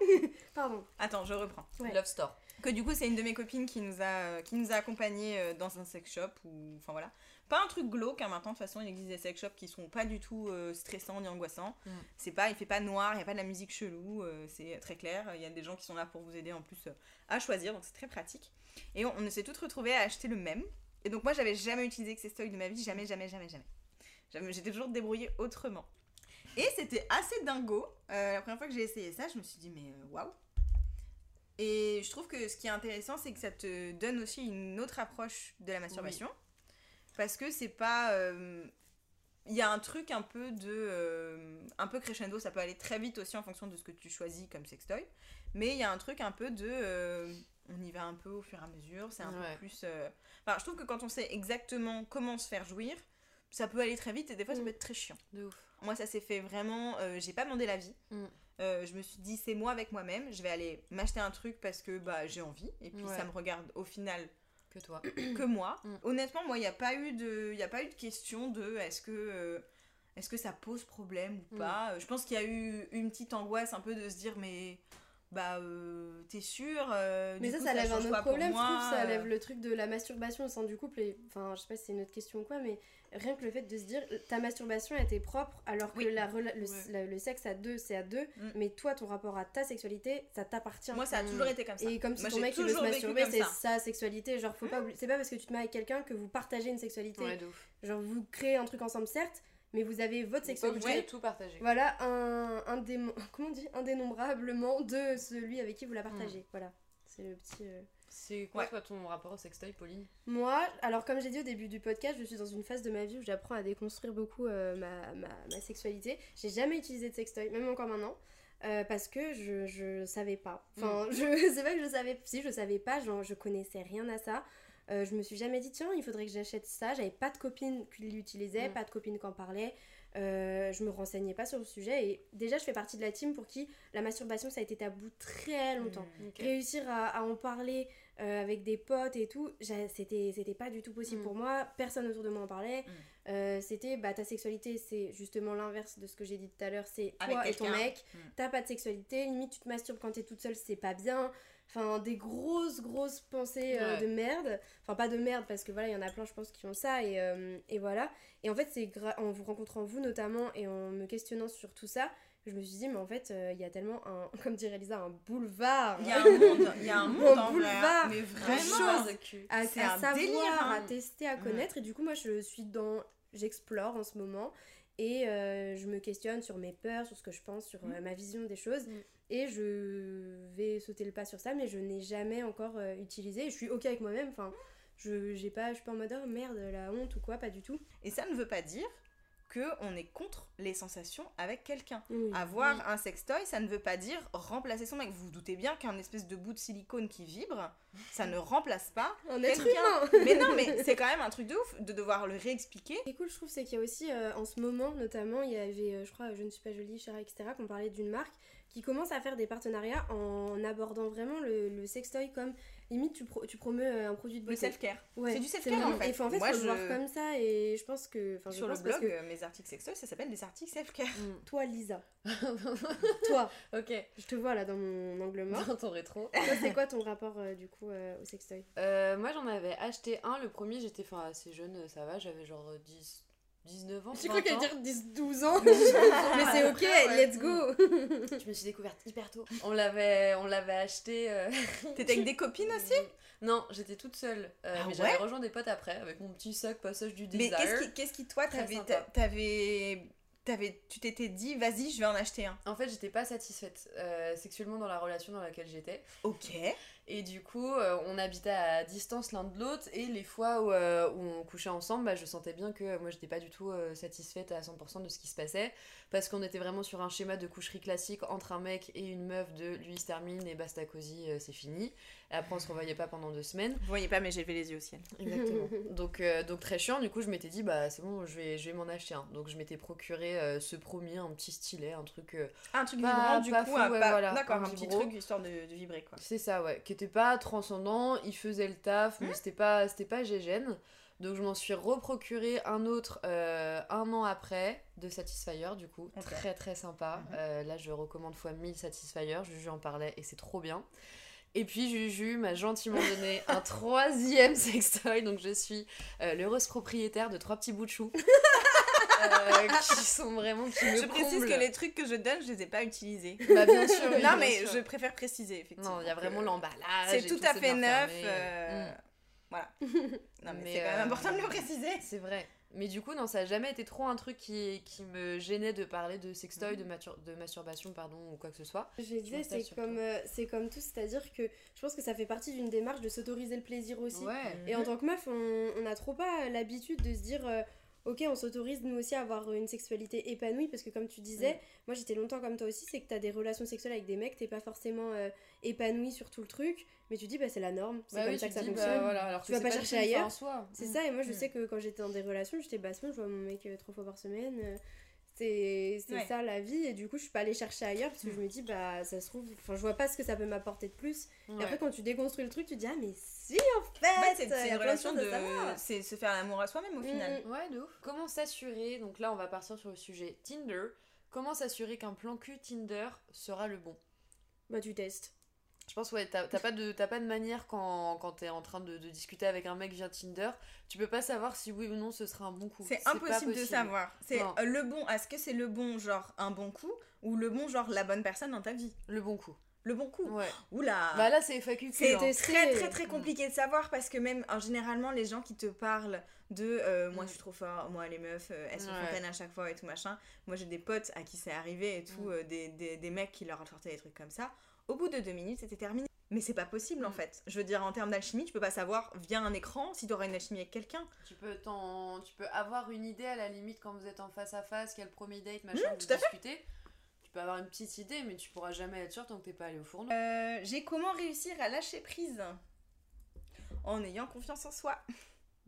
Pardon. Attends, je reprends. Ouais. Love Store. Que du coup, c'est une de mes copines qui nous a, qui nous a accompagnés euh, dans un sex shop ou. Enfin voilà. Pas un truc glauque, hein, maintenant, de toute façon, il existe des sex shops qui sont pas du tout euh, stressants ni angoissants. Mm. C'est pas, il fait pas noir, il y a pas de la musique chelou, euh, c'est très clair. Il y a des gens qui sont là pour vous aider en plus euh, à choisir, donc c'est très pratique. Et on, on s'est toutes retrouvées à acheter le même. Et donc, moi, j'avais jamais utilisé Xestoy de ma vie, jamais, jamais, jamais. Jamais- J'étais toujours débrouillée autrement. Et c'était assez dingo. Euh, la première fois que j'ai essayé ça, je me suis dit, mais euh, waouh! Et je trouve que ce qui est intéressant, c'est que ça te donne aussi une autre approche de la masturbation. Parce que c'est pas. euh, Il y a un truc un peu de. euh, un peu crescendo, ça peut aller très vite aussi en fonction de ce que tu choisis comme sextoy. Mais il y a un truc un peu de. euh, on y va un peu au fur et à mesure, c'est un Ouais. peu plus. Enfin, je trouve que quand on sait exactement comment se faire jouir, ça peut aller très vite et des fois ça Mm. peut être très chiant. De ouf. Moi, ça s'est fait vraiment. euh, j'ai pas demandé l'avis. Mm. Euh, je me suis dit, c'est moi avec moi-même. Je vais aller m'acheter un truc parce que bah, j'ai envie. Et puis Ouais. ça me regarde au final Que toi. que moi. Mm. Honnêtement, moi, il n'y a, pas eu de- y a pas eu de question de est-ce que, euh, est-ce que ça pose problème ou Mm. pas? Euh, Je pense qu'il y a eu une petite angoisse un peu de se dire, mais bah euh, t'es sûr euh, Mais du ça, coup, ça lève un autre problème, je moi, trouve. Ça euh, lève le truc de la masturbation au sein du couple. Et, enfin, je sais pas si c'est une autre question ou quoi, mais rien que le fait de se dire ta masturbation a été propre, alors que Oui. la, le, Ouais. la- le sexe à deux, c'est à deux. Mm. Mais toi, ton rapport à ta sexualité, ça t'appartient. moi ça a toujours été comme ça Et comme si Moi, ton mec il veut se masturber, c'est ça. sa sexualité. Genre, faut pas oublier- c'est pas parce que tu te mets avec quelqu'un que vous partagez une sexualité. Ouais. Genre, vous créez un truc ensemble, certes, mais vous avez votre pas obligé sexualité. de tout partager. Voilà, un, un comment on dit? Indénombrablement de celui avec qui vous la partagez. Voilà, c'est le petit. euh, C'est quoi, Ouais. toi, ton rapport au sextoy, Pauline? Moi, alors comme j'ai dit au début du podcast, je suis dans une phase de ma vie où j'apprends à déconstruire beaucoup euh, ma, ma, ma sexualité. J'ai jamais utilisé de sextoy, même encore maintenant. euh, parce que je, je savais pas. Enfin, je c'est pas que je savais. Si, je savais pas, genre, je connaissais rien à ça. Euh, je me suis jamais dit, tiens, il faudrait que j'achète ça. J'avais pas de copine qui l'utilisait, Mm. pas de copine qui en parlait. Euh, je me renseignais pas sur le sujet. Et déjà, je fais partie de la team pour qui la masturbation, ça a été tabou très longtemps Ok. réussir à, à en parler euh, avec des potes et tout, c'était pas du tout possible Mm. pour moi. Personne autour de moi en parlait. Mm. Euh, c'était bah ta sexualité, c'est justement l'inverse de ce que j'ai dit tout à l'heure. C'est toi et ton mec. Mm. T'as pas de sexualité. Limite, tu te masturbes quand t'es toute seule, c'est pas bien. Enfin, des grosses, grosses pensées euh, de merde. Enfin, pas de merde, parce que voilà, il y en a plein, je pense, qui ont ça. Et, euh, et voilà. Et en fait, c'est en vous rencontrant, vous notamment, et en me questionnant sur tout ça, je me suis dit, mais en fait, euh, il y a tellement un, comme dirait Lisa, un boulevard. il y a un monde il y a un monde Un en vrai boulevard, mais vraiment à, C'est à un savoir, délire, hein. à tester, à connaître. Et du coup, moi, je suis dans. J'explore en ce moment. Et euh, je me questionne sur mes peurs, sur ce que je pense, sur euh, ma vision des choses. Mm. Et je vais sauter le pas sur ça, mais je n'ai jamais encore euh, utilisé. Je suis ok avec moi-même. Enfin, je j'ai pas, je suis pas en mode oh, merde, la honte ou quoi, pas du tout. et ça ne veut pas dire que on est contre les sensations avec quelqu'un Oui. Avoir un sextoy, ça ne veut pas dire remplacer son mec. Vous vous doutez bien qu'un espèce de bout de silicone qui vibre, ça ne remplace pas Un être humain Mais non, mais c'est quand même un truc de ouf de devoir le réexpliquer. Ce qui est cool, je trouve, c'est qu'il y a aussi, euh, en ce moment, notamment, il y avait, euh, je crois, Je ne suis pas jolie, Chara, etc., qu'on parlait d'une marque qui commence à faire des partenariats en abordant vraiment le, le sextoy comme, limite, tu, pro- tu promeux euh, un produit de Le beauté. self-care. Ouais, c'est du self-care en fait. Et faut, en fait, Moi, faut le je- voir comme ça, et je pense que... Sur le pense blog, que euh, mes articles sextoy, ça s'appelle des articles self-care. toi, Lisa, toi, ok. je te vois là dans mon angle mort. Dans ton rétro. toi, c'est quoi ton rapport, euh, du coup, euh, au sextoy? Euh, moi j'en avais acheté un, le premier j'étais enfin, assez jeune, ça va, j'avais genre euh, 10, 19 ans. J'ai cru 20 qu'elle ans. dire 10-12 ans, mais c'est ok, ouais. let's go Je me suis découverte hyper tôt. On l'avait, on l'avait acheté. euh, T'étais avec des copines aussi? Non, j'étais toute seule. euh, Ah mais ouais? j'avais rejoint des potes après avec mon petit sac passage du Mais désert. qu'est-ce qui, qu'est-ce qui, toi, t'avais, t'avais, tu t'étais dit, vas-y, je vais en acheter un? En fait, j'étais pas satisfaite euh, sexuellement dans la relation dans laquelle j'étais. Ok. Et du coup, euh, on habitait à distance l'un de l'autre. Et les fois où, euh, où on couchait ensemble, bah, je sentais bien que euh, moi, j'étais pas du tout euh, satisfaite à 100% de ce qui se passait. Parce qu'on était vraiment sur un schéma de coucherie classique entre un mec et une meuf de lui il se termine et basta cosy, euh, c'est fini. Et après, on se revoyait pas pendant deux semaines. Vous voyez pas, mais j'ai levé les yeux au ciel. Exactement. donc, euh, donc très chiant, du coup je m'étais dit bah c'est bon, je vais, je vais m'en acheter un. Donc je m'étais procuré euh, ce premier, un petit stylet, un truc... euh, Ah, un truc Pas- vibrant, du pas coup, fou, ouais, pas- voilà, d'accord, un un petit truc histoire de, de vibrer, quoi. c'est ça ouais, qui était pas transcendant, il faisait le taf, mais c'était pas, c'était pas. Donc je m'en suis reprocuré un autre euh, un an après de Satisfyer du coup, très très sympa. Mhm. Euh, là je recommande fois 1000 Satisfyer, Juju en parlait et c'est trop bien. Et puis Juju m'a gentiment donné un troisième sextoy, donc je suis euh, l'heureuse propriétaire de trois petits bouts de chou. Euh, qui sont vraiment qui me Je précise comblent. que les trucs que je donne, je les ai pas utilisés. Bah bien sûr. oui, non, bien mais sûr. je préfère préciser, effectivement. Non, il y a vraiment l'emballage. C'est tout tout, à fait neuf. euh, Mm. Voilà. Non, mais, Mais, c'est quand même euh, important de le préciser. C'est vrai. Mais du coup, non, ça a jamais été trop un truc qui, qui me gênait de parler de sextoy, de, matur- de masturbation, pardon, ou quoi que ce soit. Je disais, c'est comme, euh, c'est comme tout, c'est-à-dire que je pense que ça fait partie d'une démarche de s'autoriser le plaisir aussi. Ouais. Et en tant que meuf, on, on a trop pas l'habitude de se dire, euh, ok, on s'autorise nous aussi à avoir une sexualité épanouie, parce que comme tu disais, Mm. moi j'étais longtemps comme toi aussi, c'est que t'as des relations sexuelles avec des mecs, t'es pas forcément euh, épanoui sur tout le truc, mais tu dis, bah c'est la norme, c'est Bah comme oui, ça que ça dis, bah, fonctionne. voilà, alors Tu vas pas chercher ailleurs. C'est ça, et moi je Mm. sais que quand j'étais dans des relations, j'étais bah, je vois mon mec euh, trois fois par semaine. C'est Ouais. ça la vie, et du coup je suis pas allée chercher ailleurs parce que je me dis, bah ça se trouve, enfin je vois pas ce que ça peut m'apporter de plus. Et après quand tu déconstruis le truc, tu te dis, ah mais si en fait, c'est une relation de. C'est se faire l'amour à soi-même au final. Mm, Ouais, de ouf. Comment s'assurer, donc là on va partir sur le sujet Tinder, comment s'assurer qu'un plan cul Tinder sera le bon? Bah tu testes. Je pense, ouais, t'as pas, de- t'as pas de manière quand, quand t'es en train de, de discuter avec un mec via Tinder. Tu peux pas savoir si oui ou non ce sera un bon coup. C'est impossible de savoir. C'est euh, le bon. Est-ce que c'est le bon genre un bon coup ou le bon genre la bonne personne dans ta vie? Le bon coup. Le bon coup? Ouais. Oula. Bah là, c'est FAQ. C'est hein. très très très compliqué de savoir parce que même en généralement les gens qui te parlent de euh, moi Mm. je suis trop fort, moi les meufs euh, elles sont Ouais. fontaines à chaque fois et tout machin. Moi j'ai des potes à qui c'est arrivé et tout, Mm. euh, des, des, des mecs qui leur sortaient des trucs comme ça. Au bout de deux minutes c'était terminé. Mais c'est pas possible en Mm. fait. Je veux dire en termes d'alchimie tu peux pas savoir via un écran si t'auras une alchimie avec quelqu'un. Tu peux, t'en- tu peux avoir une idée à la limite quand vous êtes en face à face, le premier date, machin, Mmh, vous tout à fait. discutez. Tu peux avoir une petite idée, mais tu pourras jamais être sûr tant que t'es pas allé au fourneau. Euh, j'ai comment réussir à lâcher prise? En ayant confiance en soi.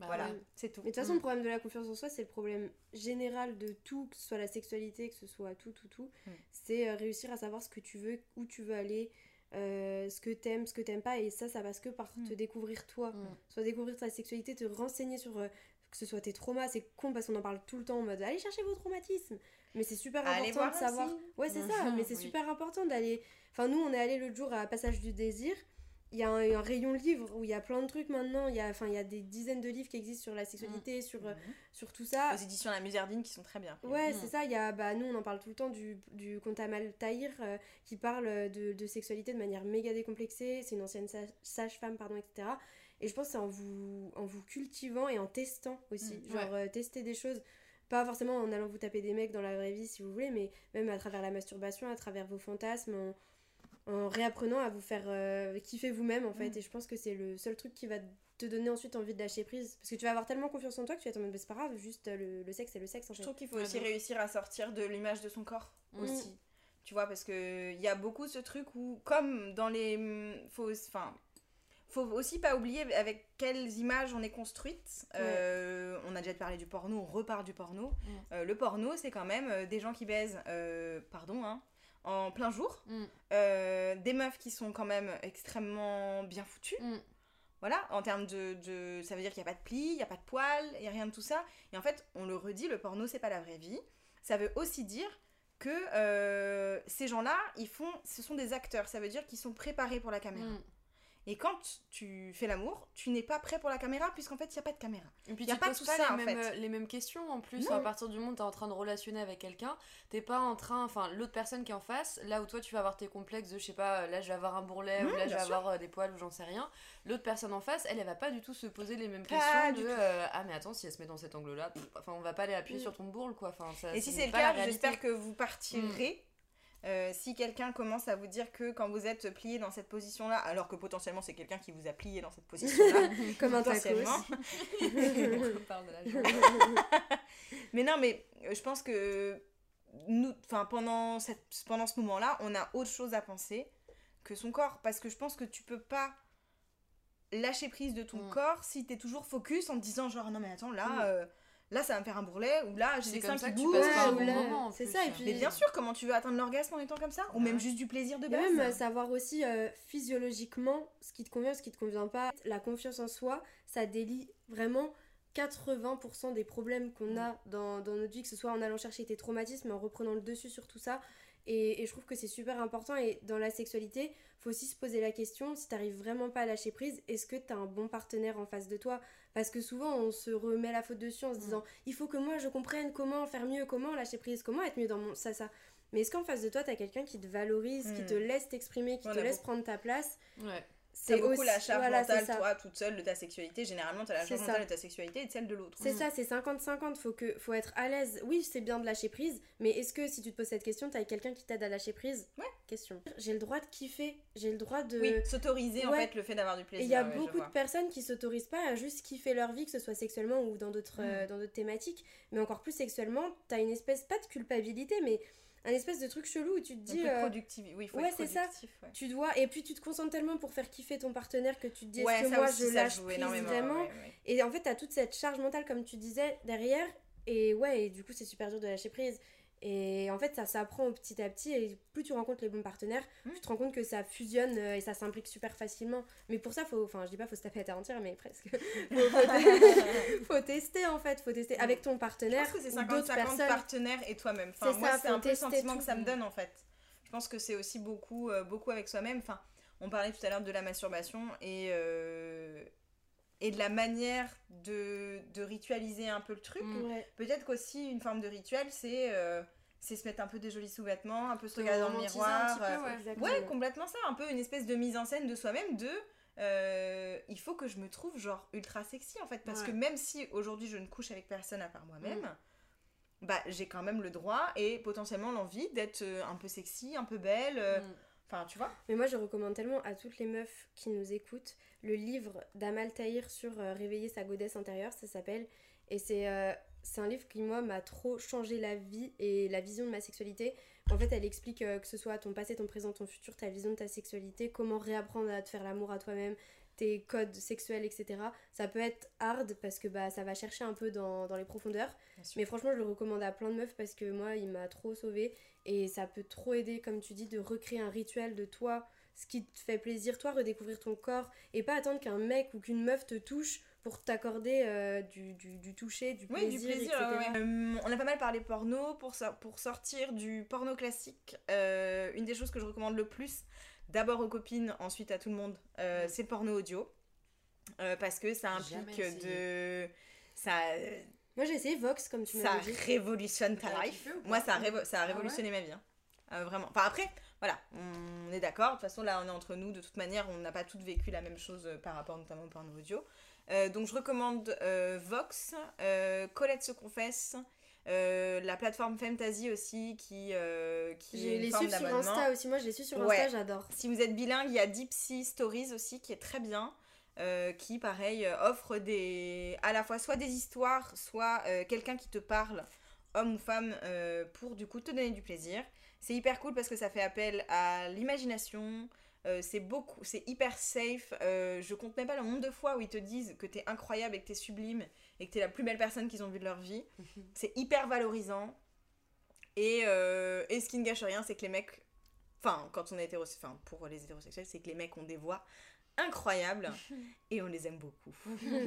Bah voilà, ouais. c'est tout. Mais de toute façon, Mm. le problème de la confiance en soi, c'est le problème général de tout, que ce soit la sexualité, que ce soit tout, tout, tout. Mm. C'est euh, réussir à savoir ce que tu veux, où tu veux aller, euh, ce que t'aimes, ce que t'aimes pas. Et ça, ça passe que par Mm. te découvrir toi. Mm. Soit découvrir ta sexualité, te renseigner sur euh, que ce soit tes traumas. C'est con parce qu'on en parle tout le temps en mode allez chercher vos traumatismes. Mais c'est super Allez important de savoir. aussi. Ouais, c'est ça. Mais c'est oui. super important d'aller. Enfin, nous, on est allé l'autre jour à Passage du Désir. Il y a un, un rayon livre où il y a plein de trucs maintenant. Il y a, enfin, il y a des dizaines de livres qui existent sur la sexualité, sur, euh, sur tout ça. Aux éditions La Musardine qui sont très bien. Ouais, Mm. c'est ça. Il y a, bah, nous, on en parle tout le temps du, du conte Amal Tahir euh, qui parle de, de sexualité de manière méga décomplexée. C'est une ancienne sa- sage-femme, pardon, etc. Et je pense que c'est en vous, en vous cultivant et en testant aussi. Mm, Genre, euh, tester des choses. Pas forcément en allant vous taper des mecs dans la vraie vie si vous voulez, mais même à travers la masturbation, à travers vos fantasmes, en, en réapprenant à vous faire euh, kiffer vous-même en fait. Mm. Et je pense que c'est le seul truc qui va te donner ensuite envie de lâcher prise. Parce que tu vas avoir tellement confiance en toi que tu vas être en mode, Bah, c'est pas grave, juste euh, le, le sexe, c'est le sexe en Je fait. trouve qu'il faut aussi donc. réussir à sortir de l'image de son corps Mm. aussi. Tu vois, parce que il y a beaucoup ce truc où, comme dans les. Faut, enfin, faut aussi pas oublier avec quelles images on est construite. Euh, on a déjà parlé du porno, on repart du porno. Mm. Euh, le porno, c'est quand même des gens qui baisent, euh, pardon, hein, en plein jour. Mm. Euh, des meufs qui sont quand même extrêmement bien foutues. Mm. Voilà, en termes de, de- Ça veut dire qu'il n'y a pas de plis, il n'y a pas de poils, il n'y a rien de tout ça. Et en fait, on le redit, le porno, c'est pas la vraie vie. Ça veut aussi dire que euh, ces gens-là, ils font, ce sont des acteurs. Ça veut dire qu'ils sont préparés pour la caméra. Mm. Et quand tu fais l'amour, tu n'es pas prêt pour la caméra, puisqu'en fait, il n'y a pas de caméra. Et puis Y a tu pas tout pas ça, les, en mêmes, fait. les mêmes questions en plus. Non. À partir du moment où t'es en train de relationner avec quelqu'un, t'es pas en train. Enfin, l'autre personne qui est en face, là où toi tu vas avoir tes complexes de je sais pas, là je vais avoir un bourrelet ou Mmh, là je vais sûr. avoir euh, des poils ou j'en sais rien. L'autre personne en face, elle, elle va pas du tout se poser les mêmes Pas questions de euh, ah mais attends, si elle se met dans cet angle là, pff, enfin on va pas aller appuyer Mm. sur ton bourle quoi. Enfin, ça, Et si c'est le cas, j'espère que vous partirez. Euh, si quelqu'un commence à vous dire que quand vous êtes plié dans cette position-là, alors que potentiellement c'est quelqu'un qui vous a plié dans cette position-là, Comme un tacos. Mais non, mais euh, je pense que nous, enfin pendant cette, pendant ce moment-là, on a autre chose à penser que son corps, parce que je pense que tu peux pas lâcher prise de ton Mm. corps si t'es toujours focus en te disant genre non mais attends là, Mm. euh, là ça va me faire un bourrelet ou là j'ai C'est des comme seins ça qui que tu bougent. c'est ça, et puis- Mais bien sûr, comment tu veux atteindre l'orgasme en étant comme ça Ou même Ouais. juste du plaisir de Et base même euh, savoir aussi euh, physiologiquement ce qui te convient, ce qui te convient pas. La confiance en soi, ça délie vraiment 80% des problèmes qu'on a dans, dans notre vie, que ce soit en allant chercher tes traumatismes, en reprenant le dessus sur tout ça. Et, et je trouve que c'est super important. Et dans la sexualité, faut aussi se poser la question, si t'arrives vraiment pas à lâcher prise, est-ce que t'as un bon partenaire en face de toi? Parce que souvent, on se remet la faute dessus en se disant, il faut que moi je comprenne comment faire mieux, comment lâcher prise, comment être mieux dans mon... ça, ça. Mais est-ce qu'en face de toi, t'as quelqu'un qui te valorise, qui Hmm. te laisse t'exprimer, qui te laisse prendre ta place Ouais. C'est beaucoup aussi- la charge voilà, mentale, toi, toute seule, de ta sexualité. Généralement, t'as la charge mentale de ta sexualité et de celle de l'autre. C'est ça, c'est 50-50. Faut, que, faut être à l'aise. Oui, c'est bien de lâcher prise, mais est-ce que si tu te poses cette question, t'as quelqu'un qui t'aide à lâcher prise? Ouais. Question. J'ai le droit de kiffer. J'ai le droit de. Oui, s'autoriser en fait le fait d'avoir du Et plaisir. il y a ouais, beaucoup de personnes qui s'autorisent pas à juste kiffer leur vie, que ce soit sexuellement ou dans d'autres Mm. euh, dans d'autres thématiques, mais encore plus sexuellement, t'as une espèce, pas de culpabilité, mais un espèce de truc chelou où tu te Un dis. peu euh, productif. Oui, faut ouais, être c'est ça. ouais. tu dois. Et puis tu te concentres tellement pour faire kiffer ton partenaire que tu te dis Ouais, est-ce que moi aussi, je lâche prise vraiment. Et en fait, t'as toute cette charge mentale, comme tu disais, derrière. Et ouais, et du coup, c'est super dur de lâcher prise. Et en fait, ça s'apprend petit à petit. Et plus tu rencontres les bons partenaires, Mm. tu te rends compte que ça fusionne euh, et ça s'implique super facilement. Mais pour ça, faut. Enfin, je dis pas faut se taper à terre entière, mais presque. faut, faut te- faut tester en fait. Faut tester avec ton Je partenaire. pense que c'est ou d'autres 50-50 personnes. partenaires et toi-même. Enfin, C'est moi, c'est un peu le sentiment que ça me donne en fait. Je pense que c'est aussi beaucoup, euh, beaucoup avec soi-même. Enfin, on parlait tout à l'heure de la masturbation et, euh, et de la manière de, de ritualiser un peu le truc. Mm. Ouais. Peut-être qu'aussi une forme de rituel, c'est euh, c'est se mettre un peu des jolis sous-vêtements, un peu se regarder dans le miroir. un petit peu, euh, ouais. Complètement ça. Un peu une espèce de mise en scène de soi-même de. euh, il faut que je me trouve genre ultra sexy en fait. Parce Ouais. que même si aujourd'hui je ne couche avec personne à part moi-même, Mm. bah j'ai quand même le droit et potentiellement l'envie d'être un peu sexy, un peu belle. Mm. Enfin, tu vois Mais moi, je recommande tellement à toutes les meufs qui nous écoutent le livre d'Amal Tahir sur euh, réveiller sa godesse intérieure, ça s'appelle. Et c'est euh, c'est un livre qui, moi, m'a trop changé la vie et la vision de ma sexualité. En fait, elle explique euh, que ce soit ton passé, ton présent, ton futur, ta vision de ta sexualité, comment réapprendre à te faire l'amour à toi-même, tes codes sexuels, etc. Ça peut être hard parce que bah, ça va chercher un peu dans, dans les profondeurs. Mais franchement, je le recommande à plein de meufs parce que moi, il m'a trop sauvé et ça peut trop aider, comme tu dis, de recréer un rituel de toi, ce qui te fait plaisir, toi, redécouvrir ton corps et pas attendre qu'un mec ou qu'une meuf te touche pour t'accorder euh, du, du, du toucher, du Oui, plaisir, du plaisir. etc. ouais, ouais. Euh, on a pas mal parlé porno pour, so- pour sortir du porno classique. euh, une des choses que je recommande le plus, d'abord aux copines, ensuite à tout le monde, euh, c'est le porno audio. Parce que ça implique de. Ça, Moi, j'ai essayé Vox, comme tu ça m'avais dit. révolutionne ta life. Moi, ça a, révo- ça a Ah ouais révolutionné ma vie. hein. Euh, vraiment. Enfin, après, voilà, on est d'accord. De toute façon, là, on est entre nous. De toute manière, on n'a pas toutes vécu la même chose euh, par rapport notamment au porno audio. Euh, donc, je recommande euh, Vox, Colette se confesse, la plateforme Fantasy aussi, qui, qui une les suis sur. Insta aussi. Moi, je les suis sur Ouais. Insta, j'adore. Si vous êtes bilingue, il y a Deep Sea Stories aussi qui est très bien. Euh, qui, pareil, euh, offre des, à la fois soit des histoires, soit euh, quelqu'un qui te parle, homme ou femme, euh, pour du coup te donner du plaisir. C'est hyper cool parce que ça fait appel à l'imagination. c'est beaucoup, c'est hyper safe. je compte même pas le nombre de fois où ils te disent que t'es incroyable et que t'es sublime et que t'es la plus belle personne qu'ils ont vue de leur vie. c'est hyper valorisant. Et, et ce qui ne gâche rien, c'est que les mecs Enfin, quand on est hétérosexuel, enfin, pour les hétérosexuels, c'est que les mecs ont des voix incroyables et on les aime beaucoup.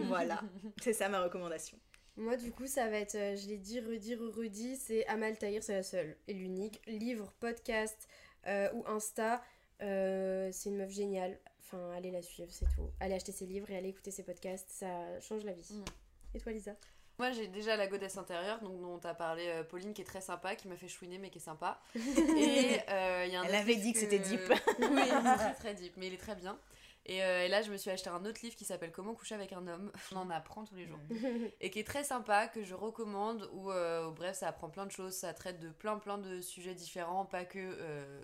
voilà, c'est ça ma recommandation. Moi, du coup, ça va être, euh, je l'ai dit, redit, redit, c'est Amal Tahir, c'est la seule et l'unique. Livre, podcast euh, ou Insta, euh, c'est une meuf géniale. Enfin, allez la suivre, c'est tout. Allez acheter ses livres et allez écouter ses podcasts, ça change la vie. Mm. Et toi, Lisa? Moi, j'ai déjà la godesse intérieure, donc dont t'as parlé, euh, Pauline, qui est très sympa, qui m'a fait chouiner, mais qui est sympa. Et euh, il y a un Elle autre avait dit que c'était deep. oui, c'est très très deep, mais il est très bien. Et, euh, et là, je me suis acheté un autre livre qui s'appelle Comment coucher avec un homme. On en apprend tous les jours. Et qui est très sympa, que je recommande, où, euh, bref, ça apprend plein de choses, ça traite de plein plein de sujets différents, pas que euh,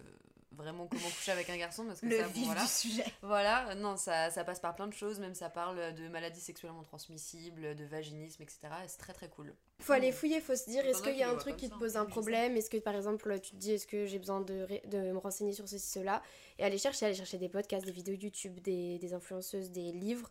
vraiment comment coucher avec un garçon, parce que Le ça, bon, vif voilà. du sujet. Voilà, non, ça, ça passe par plein de choses, même ça parle de maladies sexuellement transmissibles, de vaginisme, etc. Et c'est très très cool. Faut aller fouiller, faut se dire, est-ce qu'il qui y a un truc qui te pose un problème? Est-ce que par exemple tu te dis, est-ce que j'ai besoin de, de me renseigner sur ceci, cela? Et aller chercher, aller chercher des podcasts, des vidéos YouTube, des, des influenceuses, des livres.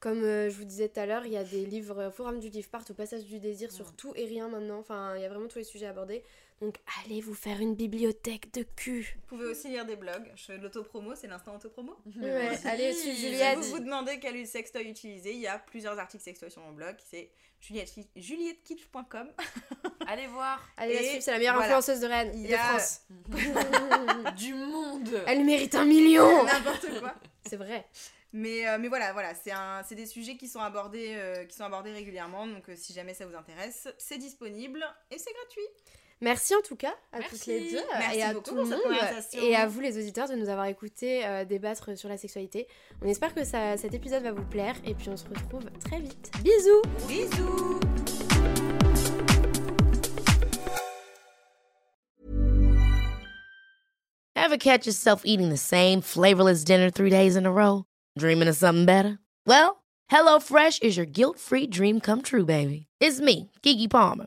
Comme euh, je vous disais tout à l'heure, il y a des livres, euh, Forum du livre partout, Passage du désir sur tout et rien maintenant. Enfin, il y a vraiment tous les sujets abordés. Donc allez vous faire une bibliothèque de cul. Vous pouvez aussi lire des blogs. Je fais de l'autopromo, c'est l'instant autopromo. Ouais, Vas-y, allez, suivre. Juliette. Si vous vous demandez quel sextoy utiliser, il y a plusieurs articles sextoy sur mon blog. C'est juliette- juliettekitsch.com. Allez voir Allez la suivre, c'est la meilleure voilà. influenceuse de Rennes, Il y de a- France. du monde Elle mérite un million N'importe quoi. C'est vrai. Mais, euh, mais voilà, voilà c'est un, c'est des sujets qui sont abordés, euh, qui sont abordés régulièrement. Donc euh, si jamais ça vous intéresse, c'est disponible et c'est gratuit. Merci en tout cas à Merci. toutes les deux Merci et à beaucoup tout le monde et à vous les auditeurs de nous avoir écoutés euh, débattre sur la sexualité. On espère que ça, cet épisode va vous plaire et puis on se retrouve très vite. Bisous Bisous Ever catch yourself eating the same flavorless dinner three days in a row? Dreaming of something better? Well, HelloFresh is your guilt free dream come true, baby. It's me, Kiki Palmer.